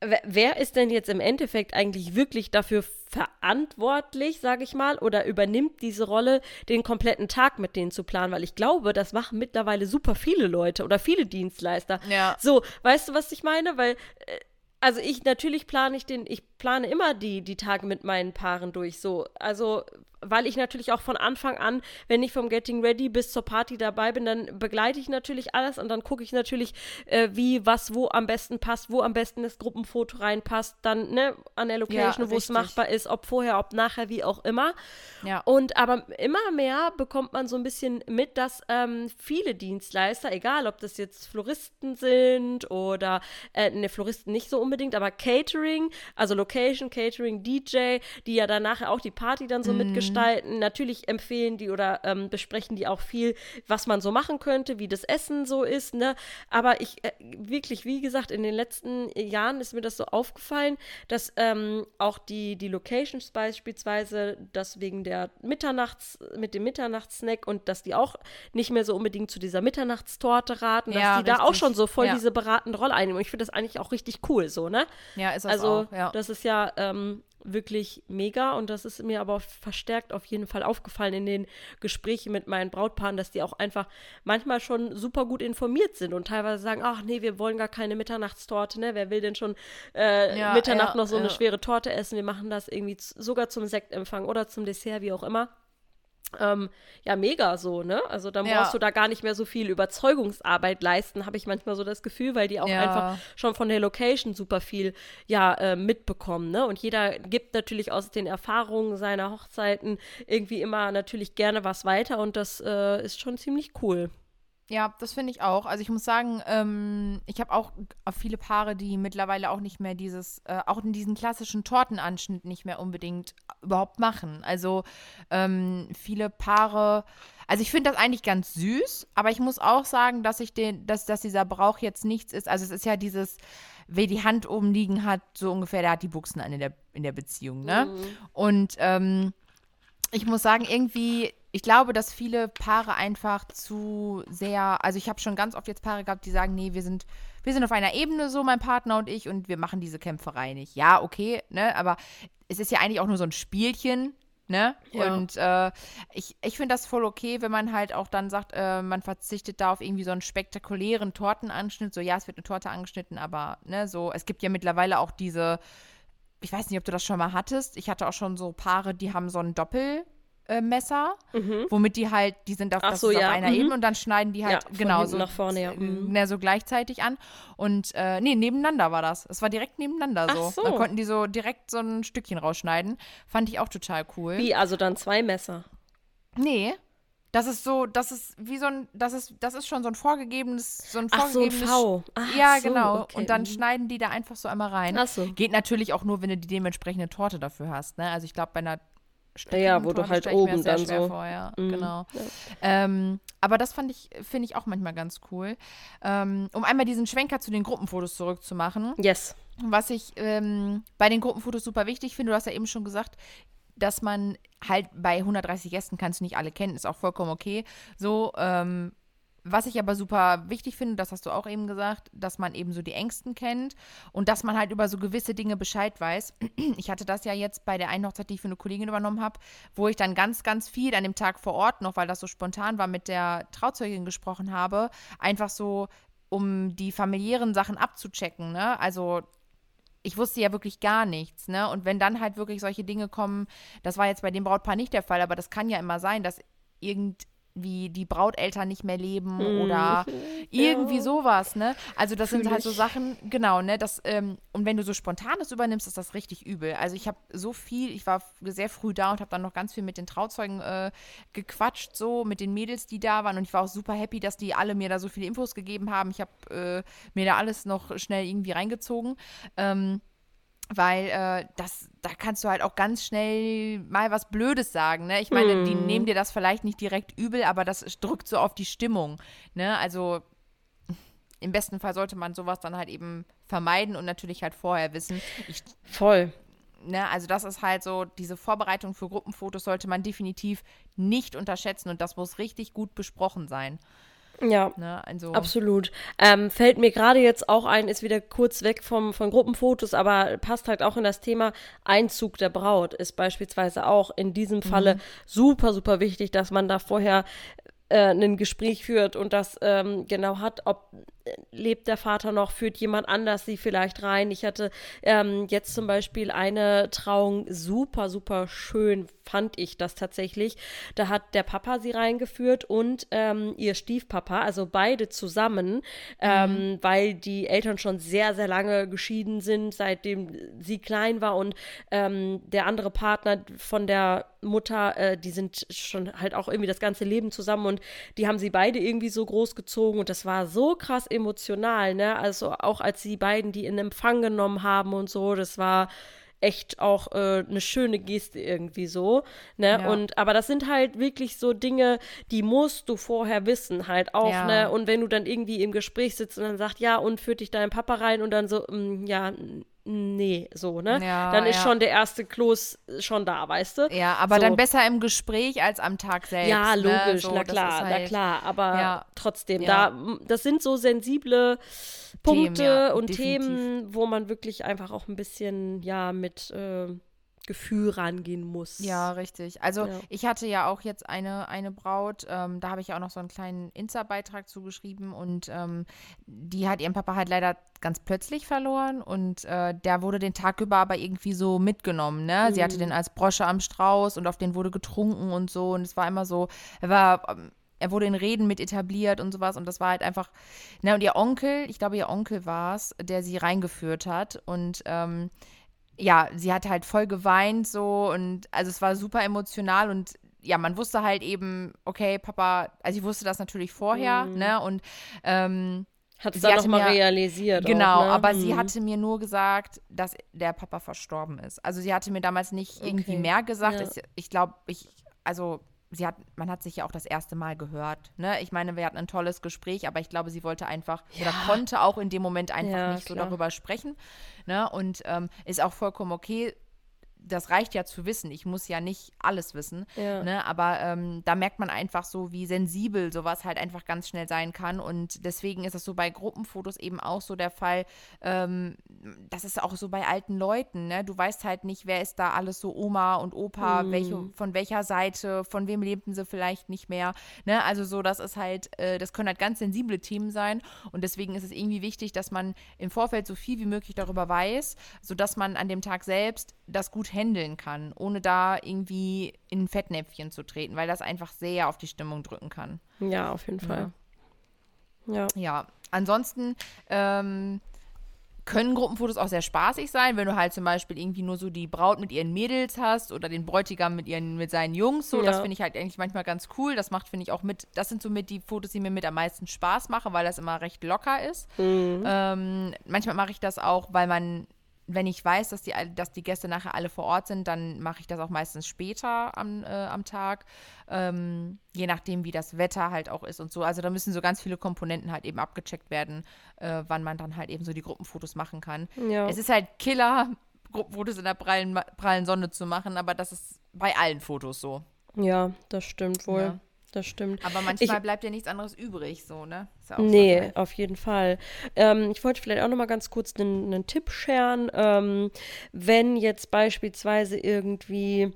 wer ist denn jetzt im Endeffekt eigentlich wirklich dafür verantwortlich, sage ich mal, oder übernimmt diese Rolle, den kompletten Tag mit denen zu planen? Weil ich glaube, das machen mittlerweile super viele Leute oder viele Dienstleister. Ja. So, weißt du, was ich meine? Weil äh, also ich natürlich plane ich den, ich plane immer die, die Tage mit meinen Paaren durch. So, also weil ich natürlich auch von Anfang an, wenn ich vom Getting Ready bis zur Party dabei bin, dann begleite ich natürlich alles und dann gucke ich natürlich, äh, wie, was, wo am besten passt, wo am besten das Gruppenfoto reinpasst, dann ne, an der Location, ja, wo es machbar ist, ob vorher, ob nachher, wie auch immer. Ja. Und aber immer mehr bekommt man so ein bisschen mit, dass ähm, viele Dienstleister, egal ob das jetzt Floristen sind oder, äh, ne, Floristen nicht so unbedingt, aber Catering, also Location, Catering, DJ, die ja dann nachher auch die Party dann so mm. mitgestalten, natürlich empfehlen die oder ähm, besprechen die auch viel, was man so machen könnte, wie das Essen so ist, ne? Aber ich äh, wirklich, wie gesagt, in den letzten Jahren ist mir das so aufgefallen, dass ähm, auch die, die Locations beispielsweise, dass wegen der Mitternachts, mit dem Mitternachtssnack und dass die auch nicht mehr so unbedingt zu dieser Mitternachtstorte raten, dass ja, die richtig. da auch schon so voll ja. diese beratende Rolle einnehmen. Ich finde das eigentlich auch richtig cool so, ne? Ja, ist das also, auch, ja. das ist ja ähm, wirklich mega und das ist mir aber verstärkt auf jeden Fall aufgefallen in den Gesprächen mit meinen Brautpaaren, dass die auch einfach manchmal schon super gut informiert sind und teilweise sagen, ach nee, wir wollen gar keine Mitternachtstorte, ne? Wer will denn schon äh, ja, Mitternacht ja, noch so ja. eine schwere Torte essen? Wir machen das irgendwie sogar zum Sektempfang oder zum Dessert, wie auch immer ähm, ja, mega so, ne? Also dann ja. brauchst du da gar nicht mehr so viel Überzeugungsarbeit leisten, habe ich manchmal so das Gefühl, weil die auch ja. einfach schon von der Location super viel ja äh, mitbekommen, ne? Und jeder gibt natürlich aus den Erfahrungen seiner Hochzeiten irgendwie immer natürlich gerne was weiter und das äh, ist schon ziemlich cool. Ja, das finde ich auch. Also ich muss sagen, ähm, ich habe auch viele Paare, die mittlerweile auch nicht mehr dieses, äh, auch in diesen klassischen Tortenanschnitt nicht mehr unbedingt überhaupt machen. Also ähm, viele Paare, also ich finde das eigentlich ganz süß, aber ich muss auch sagen, dass ich den, dass, dass dieser Brauch jetzt nichts ist. Also es ist ja dieses, wer die Hand oben liegen hat, so ungefähr, der hat die Buchsen an in der, in der Beziehung, ne? Mhm. Und ähm, ich muss sagen, irgendwie ich glaube, dass viele Paare einfach zu sehr, also ich habe schon ganz oft jetzt Paare gehabt, die sagen, nee, wir sind, wir sind auf einer Ebene so, mein Partner und ich, und wir machen diese Kämpferei nicht. Ja, okay, ne, aber es ist ja eigentlich auch nur so ein Spielchen, ne? Ja. Und äh, ich, ich finde das voll okay, wenn man halt auch dann sagt, äh, man verzichtet da auf irgendwie so einen spektakulären Tortenanschnitt. So, ja, es wird eine Torte angeschnitten, aber, ne, so, es gibt ja mittlerweile auch diese, ich weiß nicht, ob du das schon mal hattest. Ich hatte auch schon so Paare, die haben so einen Doppel- äh, Messer, mhm. womit die halt, die sind auf, so, ja. auf einer mhm. Ebene und dann schneiden die halt ja, genau so nach vorne, ja. Mhm. Ne, so gleichzeitig an. Und äh, nee, nebeneinander war das. Es war direkt nebeneinander so. so. Da konnten die so direkt so ein Stückchen rausschneiden. Fand ich auch total cool. Wie, also dann zwei Messer? Nee, das ist so, das ist wie so ein, das ist, das ist schon so ein vorgegebenes, so ein vorgegebenes. Ach, so ein V. Ach, ja, so, genau. Okay. Und dann mhm. schneiden die da einfach so einmal rein. Ach so. Geht natürlich auch nur, wenn du die dementsprechende Torte dafür hast. Ne? Also ich glaube, bei einer Stückchen Ja, wo du halt oben dann so. Vor, ja. mhm. Genau. Ja. Ähm, aber das fand ich, finde ich auch manchmal ganz cool. Ähm, um einmal diesen Schwenker zu den Gruppenfotos zurückzumachen. Yes. Was ich ähm, bei den Gruppenfotos super wichtig finde, du hast ja eben schon gesagt, dass man halt bei 130 Gästen kannst du nicht alle kennen, ist auch vollkommen okay. So, ähm, was ich aber super wichtig finde, das hast du auch eben gesagt, dass man eben so die Ängsten kennt und dass man halt über so gewisse Dinge Bescheid weiß. Ich hatte das ja jetzt bei der einen Hochzeit, die ich für eine Kollegin übernommen habe, wo ich dann ganz, ganz viel an dem Tag vor Ort noch, weil das so spontan war, mit der Trauzeugin gesprochen habe. Einfach so, um die familiären Sachen abzuchecken. Ne? Also ich wusste ja wirklich gar nichts, ne? Und wenn dann halt wirklich solche Dinge kommen, das war jetzt bei dem Brautpaar nicht der Fall, aber das kann ja immer sein, dass irgend wie die Brauteltern nicht mehr leben mhm. oder irgendwie ja. sowas, ne? Also das Fühl sind halt so Sachen, genau, ne? Das, ähm, und wenn du so spontanes übernimmst, ist das richtig übel. Also ich habe so viel, ich war sehr früh da und habe dann noch ganz viel mit den Trauzeugen äh, gequatscht, so mit den Mädels, die da waren. Und ich war auch super happy, dass die alle mir da so viele Infos gegeben haben. Ich habe äh, mir da alles noch schnell irgendwie reingezogen. Ähm, weil äh, das, da kannst du halt auch ganz schnell mal was Blödes sagen. Ne? Ich meine, mm. die hm. nehmen dir das vielleicht nicht direkt übel, aber das drückt so auf die Stimmung. Ne? Also im besten Fall sollte man sowas dann halt eben vermeiden und natürlich halt vorher wissen. Ich, Voll. Ne, also das ist halt so, diese Vorbereitung für Gruppenfotos sollte man definitiv nicht unterschätzen und das muss richtig gut besprochen sein. Ja, ne, also. absolut. Ähm, fällt mir gerade jetzt auch ein, ist wieder kurz weg vom, von Gruppenfotos, aber passt halt auch in das Thema Einzug der Braut, ist beispielsweise auch in diesem Falle mhm. super, super wichtig, dass man da vorher äh, ein Gespräch führt und das ähm, genau hat, ob lebt der Vater noch, führt jemand anders sie vielleicht rein. Ich hatte ähm, jetzt zum Beispiel eine Trauung super, super schön, fand ich das tatsächlich. Da hat der Papa sie reingeführt und ähm, ihr Stiefpapa, also beide zusammen, ähm, mhm. weil die Eltern schon sehr, sehr lange geschieden sind, seitdem sie klein war und ähm, der andere Partner von der Mutter, äh, die sind schon halt auch irgendwie das ganze Leben zusammen und die haben sie beide irgendwie so groß gezogen und das war so krass emotional, ne? Also auch als die beiden die in Empfang genommen haben und so, das war echt auch äh, eine schöne Geste irgendwie so, ne? Ja. Und aber das sind halt wirklich so Dinge, die musst du vorher wissen halt auch, ja. ne? Und wenn du dann irgendwie im Gespräch sitzt und dann sagt, ja, und führt dich dein Papa rein und dann so, mh, mm, ja, nee, so, ne? Ja, dann ist ja. schon der erste Kloß schon da, weißt du? Ja, aber so. dann besser im Gespräch als am Tag selbst. Ja, logisch, ne? so, na klar, halt, na klar, aber ja. trotzdem, da, das sind so sensible Punkte Themen, und definitiv. Themen, wo man wirklich einfach auch ein bisschen, ja, mit äh, Gefühl rangehen muss. Ja, richtig. Also ja. ich hatte ja auch jetzt eine, eine Braut, ähm, da habe ich ja auch noch so einen kleinen Insta-Beitrag zugeschrieben und ähm, die hat ihren Papa halt leider ganz plötzlich verloren und äh, der wurde den Tag über aber irgendwie so mitgenommen, ne? Mhm. Sie hatte mhm. den als Brosche am Strauß und auf den wurde getrunken und so und es war immer so, er war ähm, er wurde in Reden mit etabliert und sowas und das war halt einfach, ne, und ihr Onkel, ich glaube, ihr Onkel war es, der sie reingeführt hat und ähm, ja, sie hat halt voll geweint so und also es war super emotional und ja, man wusste halt eben, okay, Papa, also ich wusste das natürlich vorher, mhm. ne? Und ähm, hat es dann nochmal realisiert. Genau, auch, ne? aber mhm. sie hatte mir nur gesagt, dass der Papa verstorben ist. Also sie hatte mir damals nicht irgendwie okay. mehr gesagt. Ja. Ich, ich glaube, ich, also sie hat, man hat sich ja auch das erste Mal gehört. Ne? Ich meine, wir hatten ein tolles Gespräch, aber ich glaube, sie wollte einfach ja. oder konnte auch in dem Moment einfach ja, nicht klar. so darüber sprechen. Ne? Und ähm, ist auch vollkommen okay das reicht ja zu wissen. Ich muss ja nicht alles wissen. Ja. Ne? Aber ähm, da merkt man einfach so, wie sensibel sowas halt einfach ganz schnell sein kann. Und deswegen ist es so bei Gruppenfotos eben auch so der Fall. Ähm, das ist auch so bei alten Leuten. Ne? Du weißt halt nicht, wer ist da alles so Oma und Opa, mhm. welche, von welcher Seite, von wem lebten sie vielleicht nicht mehr. Ne? Also so, das ist halt, äh, das können halt ganz sensible Themen sein. Und deswegen ist es irgendwie wichtig, dass man im Vorfeld so viel wie möglich darüber weiß, sodass man an dem Tag selbst das gut handeln kann, ohne da irgendwie in ein Fettnäpfchen zu treten, weil das einfach sehr auf die Stimmung drücken kann. Ja, auf jeden Fall. Ja. Ja, ja. ansonsten ähm, können Gruppenfotos auch sehr spaßig sein, wenn du halt zum Beispiel irgendwie nur so die Braut mit ihren Mädels hast oder den Bräutigam mit ihren mit seinen Jungs. So, ja. das finde ich halt eigentlich manchmal ganz cool. Das macht, finde ich, auch mit, das sind so mit die Fotos, die mir mit am meisten Spaß machen, weil das immer recht locker ist. Mhm. Ähm, manchmal mache ich das auch, weil man wenn ich weiß, dass die, dass die Gäste nachher alle vor Ort sind, dann mache ich das auch meistens später am, äh, am Tag, ähm, je nachdem, wie das Wetter halt auch ist und so. Also da müssen so ganz viele Komponenten halt eben abgecheckt werden, äh, wann man dann halt eben so die Gruppenfotos machen kann. Ja. Es ist halt Killer, Gruppenfotos in der prallen, prallen Sonne zu machen, aber das ist bei allen Fotos so. Ja, das stimmt wohl. Ja das stimmt. Aber manchmal ich, bleibt ja nichts anderes übrig, so, ne? Ja nee, auf jeden Fall. Ähm, ich wollte vielleicht auch noch mal ganz kurz einen, einen Tipp scheren. Ähm, wenn jetzt beispielsweise irgendwie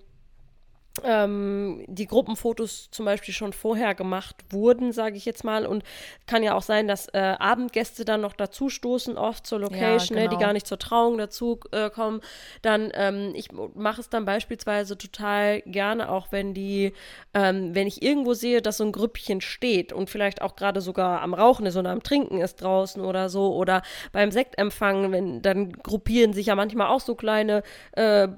ähm, die Gruppenfotos zum Beispiel schon vorher gemacht wurden, sage ich jetzt mal. Und kann ja auch sein, dass äh, Abendgäste dann noch dazu stoßen, oft zur Location, ja, genau. ne, die genau. gar nicht zur Trauung dazu äh, kommen. Dann, ähm, ich mache es dann beispielsweise total gerne, auch wenn die, ähm, wenn ich irgendwo sehe, dass so ein Grüppchen steht und vielleicht auch gerade sogar am Rauchen ist oder am Trinken ist draußen oder so. Oder beim Sektempfang, wenn, dann gruppieren sich ja manchmal auch so kleine äh,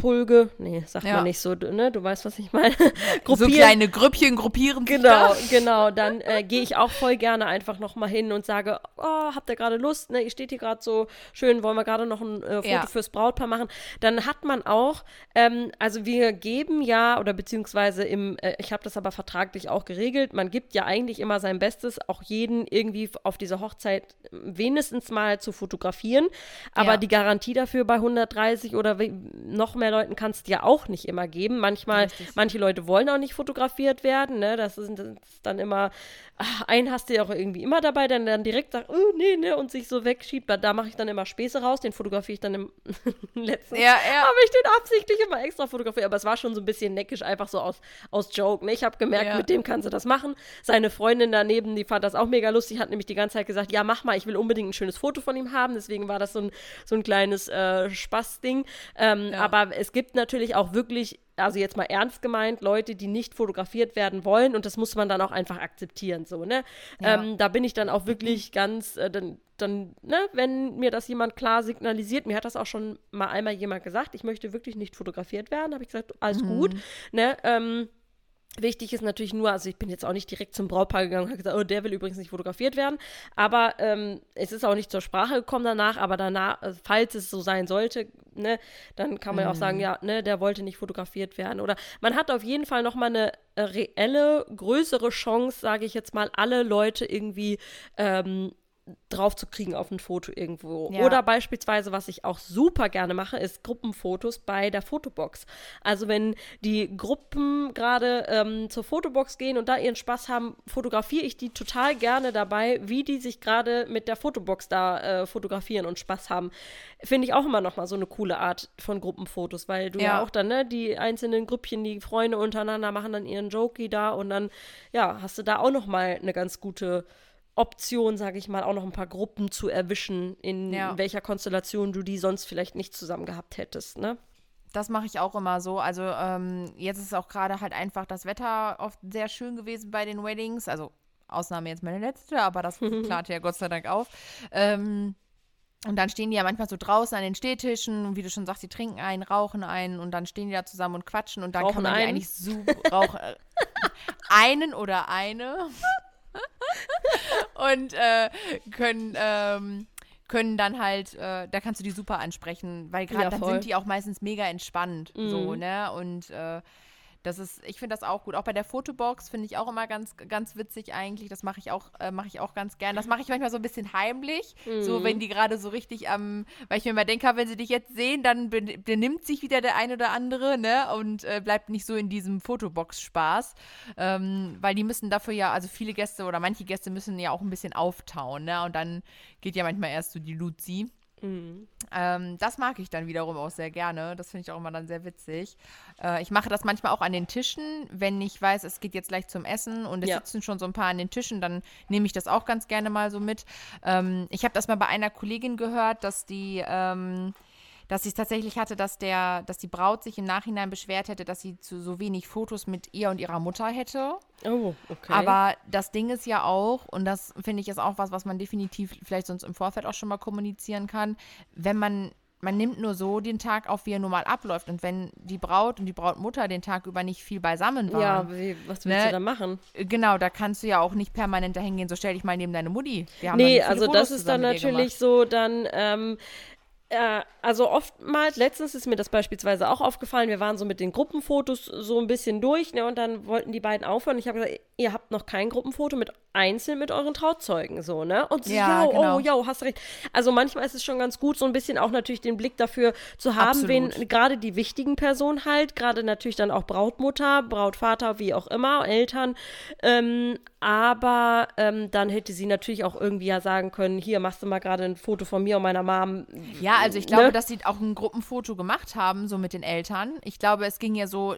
Pulge, nee, sagt ja. man nicht so, ne? Du weißt, was ich meine. so kleine Grüppchen gruppieren sich Genau, genau. Dann äh, gehe ich auch voll gerne einfach nochmal hin und sage, oh, habt ihr gerade Lust? Ne, ihr steht hier gerade so schön, wollen wir gerade noch ein äh, Foto ja. fürs Brautpaar machen? Dann hat man auch, ähm, also wir geben ja, oder beziehungsweise im, äh, ich habe das aber vertraglich auch geregelt, man gibt ja eigentlich immer sein Bestes, auch jeden irgendwie auf dieser Hochzeit wenigstens mal zu fotografieren. Aber ja. die Garantie dafür bei 130 oder noch mehr zwei Leuten kannst du ja auch nicht immer geben. Manchmal, Richtig. manche Leute wollen auch nicht fotografiert werden, ne? Das ist, das ist dann immer, ach, einen hast du ja auch irgendwie immer dabei, der dann direkt sagt, oh, nee, ne, und sich so wegschiebt. Da, da mache ich dann immer Späße raus, den fotografiere ich dann im letzten. Ja, ja. Habe ich den absichtlich immer extra fotografiert, aber es war schon so ein bisschen neckisch, einfach so aus, aus Joke. Ne? Ich habe gemerkt, ja. mit dem kann sie das machen. Seine Freundin daneben, die fand das auch mega lustig, hat nämlich die ganze Zeit gesagt, ja, mach mal, ich will unbedingt ein schönes Foto von ihm haben. Deswegen war das so ein, so ein kleines äh, Spaßding. Ähm, ja. Aber es gibt natürlich auch wirklich also jetzt mal ernst gemeint, Leute, die nicht fotografiert werden wollen und das muss man dann auch einfach akzeptieren, so, ne? Ja. Ähm, da bin ich dann auch wirklich ganz, äh, dann, dann, ne, wenn mir das jemand klar signalisiert, mir hat das auch schon mal einmal jemand gesagt, ich möchte wirklich nicht fotografiert werden, habe ich gesagt, alles mhm. gut, ne? Ähm, Wichtig ist natürlich nur, also ich bin jetzt auch nicht direkt zum Brautpaar gegangen und habe gesagt, oh, der will übrigens nicht fotografiert werden. Aber ähm, es ist auch nicht zur Sprache gekommen danach, aber danach, äh, falls es so sein sollte, ne, dann kann man mhm. auch sagen, ja, ne, der wollte nicht fotografiert werden. Oder man hat auf jeden Fall nochmal eine äh, reelle, größere Chance, sage ich jetzt mal, alle Leute irgendwie ähm, drauf zu kriegen auf ein Foto irgendwo. Ja. Oder beispielsweise, was ich auch super gerne mache, ist Gruppenfotos bei der Fotobox. Also wenn die Gruppen gerade ähm, zur Fotobox gehen und da ihren Spaß haben, fotografiere ich die total gerne dabei, wie die sich gerade mit der Fotobox da äh, fotografieren und Spaß haben. Finde ich auch immer noch mal so eine coole Art von Gruppenfotos, weil du ja, ja auch dann, ne, die einzelnen Grüppchen, die Freunde untereinander machen dann ihren Jokey da und dann, ja, hast du da auch noch mal eine ganz gute Option, sage ich mal, auch noch ein paar Gruppen zu erwischen, in ja. welcher Konstellation du die sonst vielleicht nicht zusammen gehabt hättest, ne? Das mache ich auch immer so. Also ähm, jetzt ist auch gerade halt einfach das Wetter oft sehr schön gewesen bei den Weddings. Also Ausnahme jetzt meine letzte, aber das klart ja Gott sei Dank auf. Ähm, und dann stehen die ja manchmal so draußen an den Stehtischen und wie du schon sagst, die trinken einen, rauchen einen und dann stehen die da zusammen und quatschen und dann rauchen kann man die eigentlich super rauchen. Einen oder eine und äh, können, ähm, können dann halt, äh, da kannst du die super ansprechen, weil gerade ja, dann sind die auch meistens mega entspannt, mhm. so, ne? Und äh, das ist, ich finde das auch gut. Auch bei der Fotobox finde ich auch immer ganz, ganz witzig eigentlich. Das mache ich auch, äh, mache ich auch ganz gern. Das mache ich manchmal so ein bisschen heimlich. Mhm. So, wenn die gerade so richtig am, weil ich mir immer denke, wenn sie dich jetzt sehen, dann benimmt sich wieder der ein oder andere, ne? Und äh, bleibt nicht so in diesem Fotobox-Spaß. Ähm, weil die müssen dafür ja, also viele Gäste oder manche Gäste müssen ja auch ein bisschen auftauen, ne? Und dann geht ja manchmal erst so die Luzi. Mhm. Ähm, das mag ich dann wiederum auch sehr gerne. Das finde ich auch immer dann sehr witzig. Äh, ich mache das manchmal auch an den Tischen, wenn ich weiß, es geht jetzt gleich zum Essen und es ja. sitzen schon so ein paar an den Tischen, dann nehme ich das auch ganz gerne mal so mit. Ähm, ich habe das mal bei einer Kollegin gehört, dass die ähm, dass ich es tatsächlich hatte, dass der, dass die Braut sich im Nachhinein beschwert hätte, dass sie zu so wenig Fotos mit ihr und ihrer Mutter hätte. Oh, okay. Aber das Ding ist ja auch, und das finde ich ist auch was, was man definitiv vielleicht sonst im Vorfeld auch schon mal kommunizieren kann, wenn man man nimmt nur so den Tag auf, wie er nun mal abläuft. Und wenn die Braut und die Brautmutter den Tag über nicht viel beisammen waren. Ja, wie, was willst ne, du da machen? Genau, da kannst du ja auch nicht permanent dahin gehen, so stell dich mal neben deine Mutti. nee, also das ist dann natürlich so, dann ähm, äh, also oftmals, letztens ist mir das beispielsweise auch aufgefallen, wir waren so mit den Gruppenfotos so ein bisschen durch, ne, und dann wollten die beiden aufhören. Ich habe gesagt, ihr habt noch kein Gruppenfoto mit einzeln mit euren Trauzeugen, so, ne? Und so, ja, yo, genau. oh, ja, hast recht. Also manchmal ist es schon ganz gut, so ein bisschen auch natürlich den Blick dafür zu haben, Absolut. wen gerade die wichtigen Personen halt, gerade natürlich dann auch Brautmutter, Brautvater, wie auch immer, Eltern, ähm, aber ähm, dann hätte sie natürlich auch irgendwie ja sagen können, hier machst du mal gerade ein Foto von mir und meiner Mom. Ja, also ich glaube, ne? dass sie auch ein Gruppenfoto gemacht haben, so mit den Eltern. Ich glaube, es ging ja so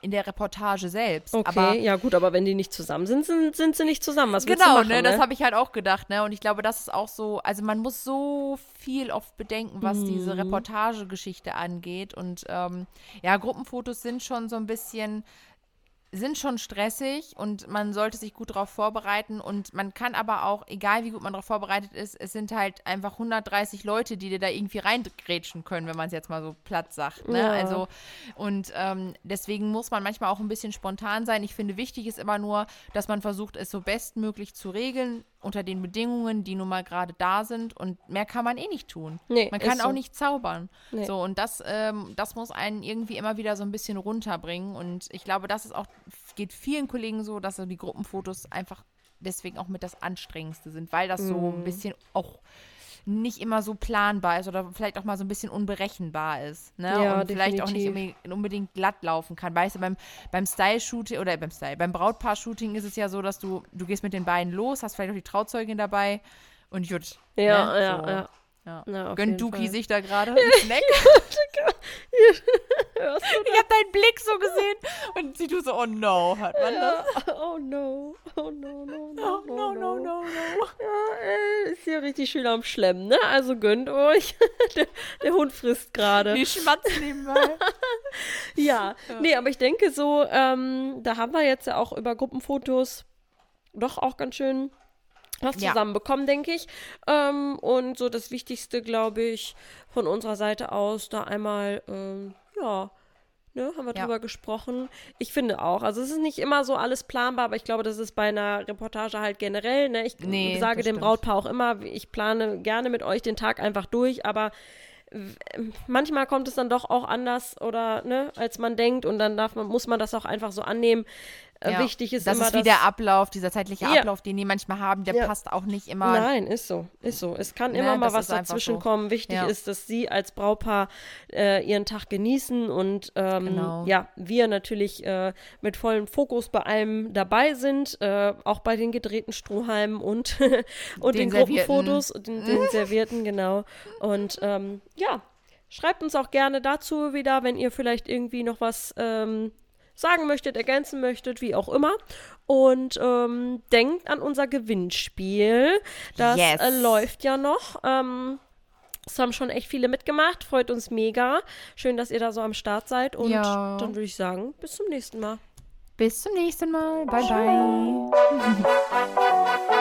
in der Reportage selbst. Okay, aber, ja gut, aber wenn die nicht zusammen sind, sind, sind sie nicht zusammen. Was genau, machen, ne, das habe ich halt auch gedacht, ne? Und ich glaube, das ist auch so, also man muss so viel oft bedenken, was mhm. diese Reportagegeschichte angeht. Und ähm, ja, Gruppenfotos sind schon so ein bisschen sind schon stressig und man sollte sich gut darauf vorbereiten und man kann aber auch, egal wie gut man darauf vorbereitet ist, es sind halt einfach 130 Leute, die dir da irgendwie reingrätschen können, wenn man es jetzt mal so platt sagt. Ne? Ja. Also und ähm, deswegen muss man manchmal auch ein bisschen spontan sein. Ich finde, wichtig ist immer nur, dass man versucht, es so bestmöglich zu regeln unter den Bedingungen, die nun mal gerade da sind. Und mehr kann man eh nicht tun. Nee, man kann auch so. nicht zaubern. Nee. So, und das, ähm, das muss einen irgendwie immer wieder so ein bisschen runterbringen. Und ich glaube, das ist auch, geht vielen Kollegen so, dass so die Gruppenfotos einfach deswegen auch mit das Anstrengendste sind, weil das mm. so ein mhm. bisschen auch nicht immer so planbar ist oder vielleicht auch mal so ein bisschen unberechenbar ist. Ne? Ja, und vielleicht auch nicht definitiv. unbedingt- unbedingt glatt laufen kann. Weißt du, beim, beim Style-Shooting oder beim Style, beim Brautpaar-Shooting ist es ja so, dass du, du gehst mit den beiden los, hast vielleicht auch die Trauzeugin dabei und jut. Ja, ne? ja, so. ja. Ja. Na, Gönnt Duki sich da gerade einen Snack? Hörst Ich hab deinen Blick so gesehen und sie tut so, oh no, hört man das? du? Oh no. Oh no, no, no, Oh, no, no, no, no. Ja, ey, ist hier richtig schön am Schlemmen, ne? Also gönnt euch. der, der Hund frisst gerade. Die schmatzen nebenbei. Ja, nee, aber ich denke so, ähm, da haben wir jetzt ja auch über Gruppenfotos doch auch ganz schön was Ja. zusammenbekommen, denke ich. Ähm, und so das Wichtigste, glaube ich, von unserer Seite aus, da einmal, ähm, ja, ne, haben wir Ja. drüber gesprochen. Ich finde auch, also es ist nicht immer so alles planbar, aber ich glaube, das ist bei einer Reportage halt generell, ne? Ich Nee, sage dem stimmt. Brautpaar auch immer, ich plane gerne mit euch den Tag einfach durch, aber manchmal kommt es dann doch auch anders oder ne, als man denkt und dann darf man, muss man das auch einfach so annehmen. Äh, Ja. Wichtig ist das immer, ist wie dass der Ablauf, dieser zeitliche Ja. Ablauf, den die manchmal haben, der Ja. passt auch nicht immer. Nein, ist so, ist so. Es kann Ne, immer mal was dazwischen so. kommen. Wichtig ist, dass Sie als Braupaar äh, Ihren Tag genießen und ähm, Genau. ja, wir natürlich äh, mit vollem Fokus bei allem dabei sind, äh, auch bei den gedrehten Strohhalmen und, und den, Den. Gruppenfotos, und den, den Servierten, genau. Und ähm, ja, schreibt uns auch gerne dazu wieder, wenn ihr vielleicht irgendwie noch was ähm, sagen möchtet, ergänzen möchtet, wie auch immer. Und ähm, denkt an unser Gewinnspiel. Das Yes. äh, läuft ja noch. Ähm, es haben schon echt viele mitgemacht. Freut uns mega. Schön, dass ihr da so am Start seid. Und Ja. dann würde ich sagen, bis zum nächsten Mal. Bis zum nächsten Mal. Bye, bye.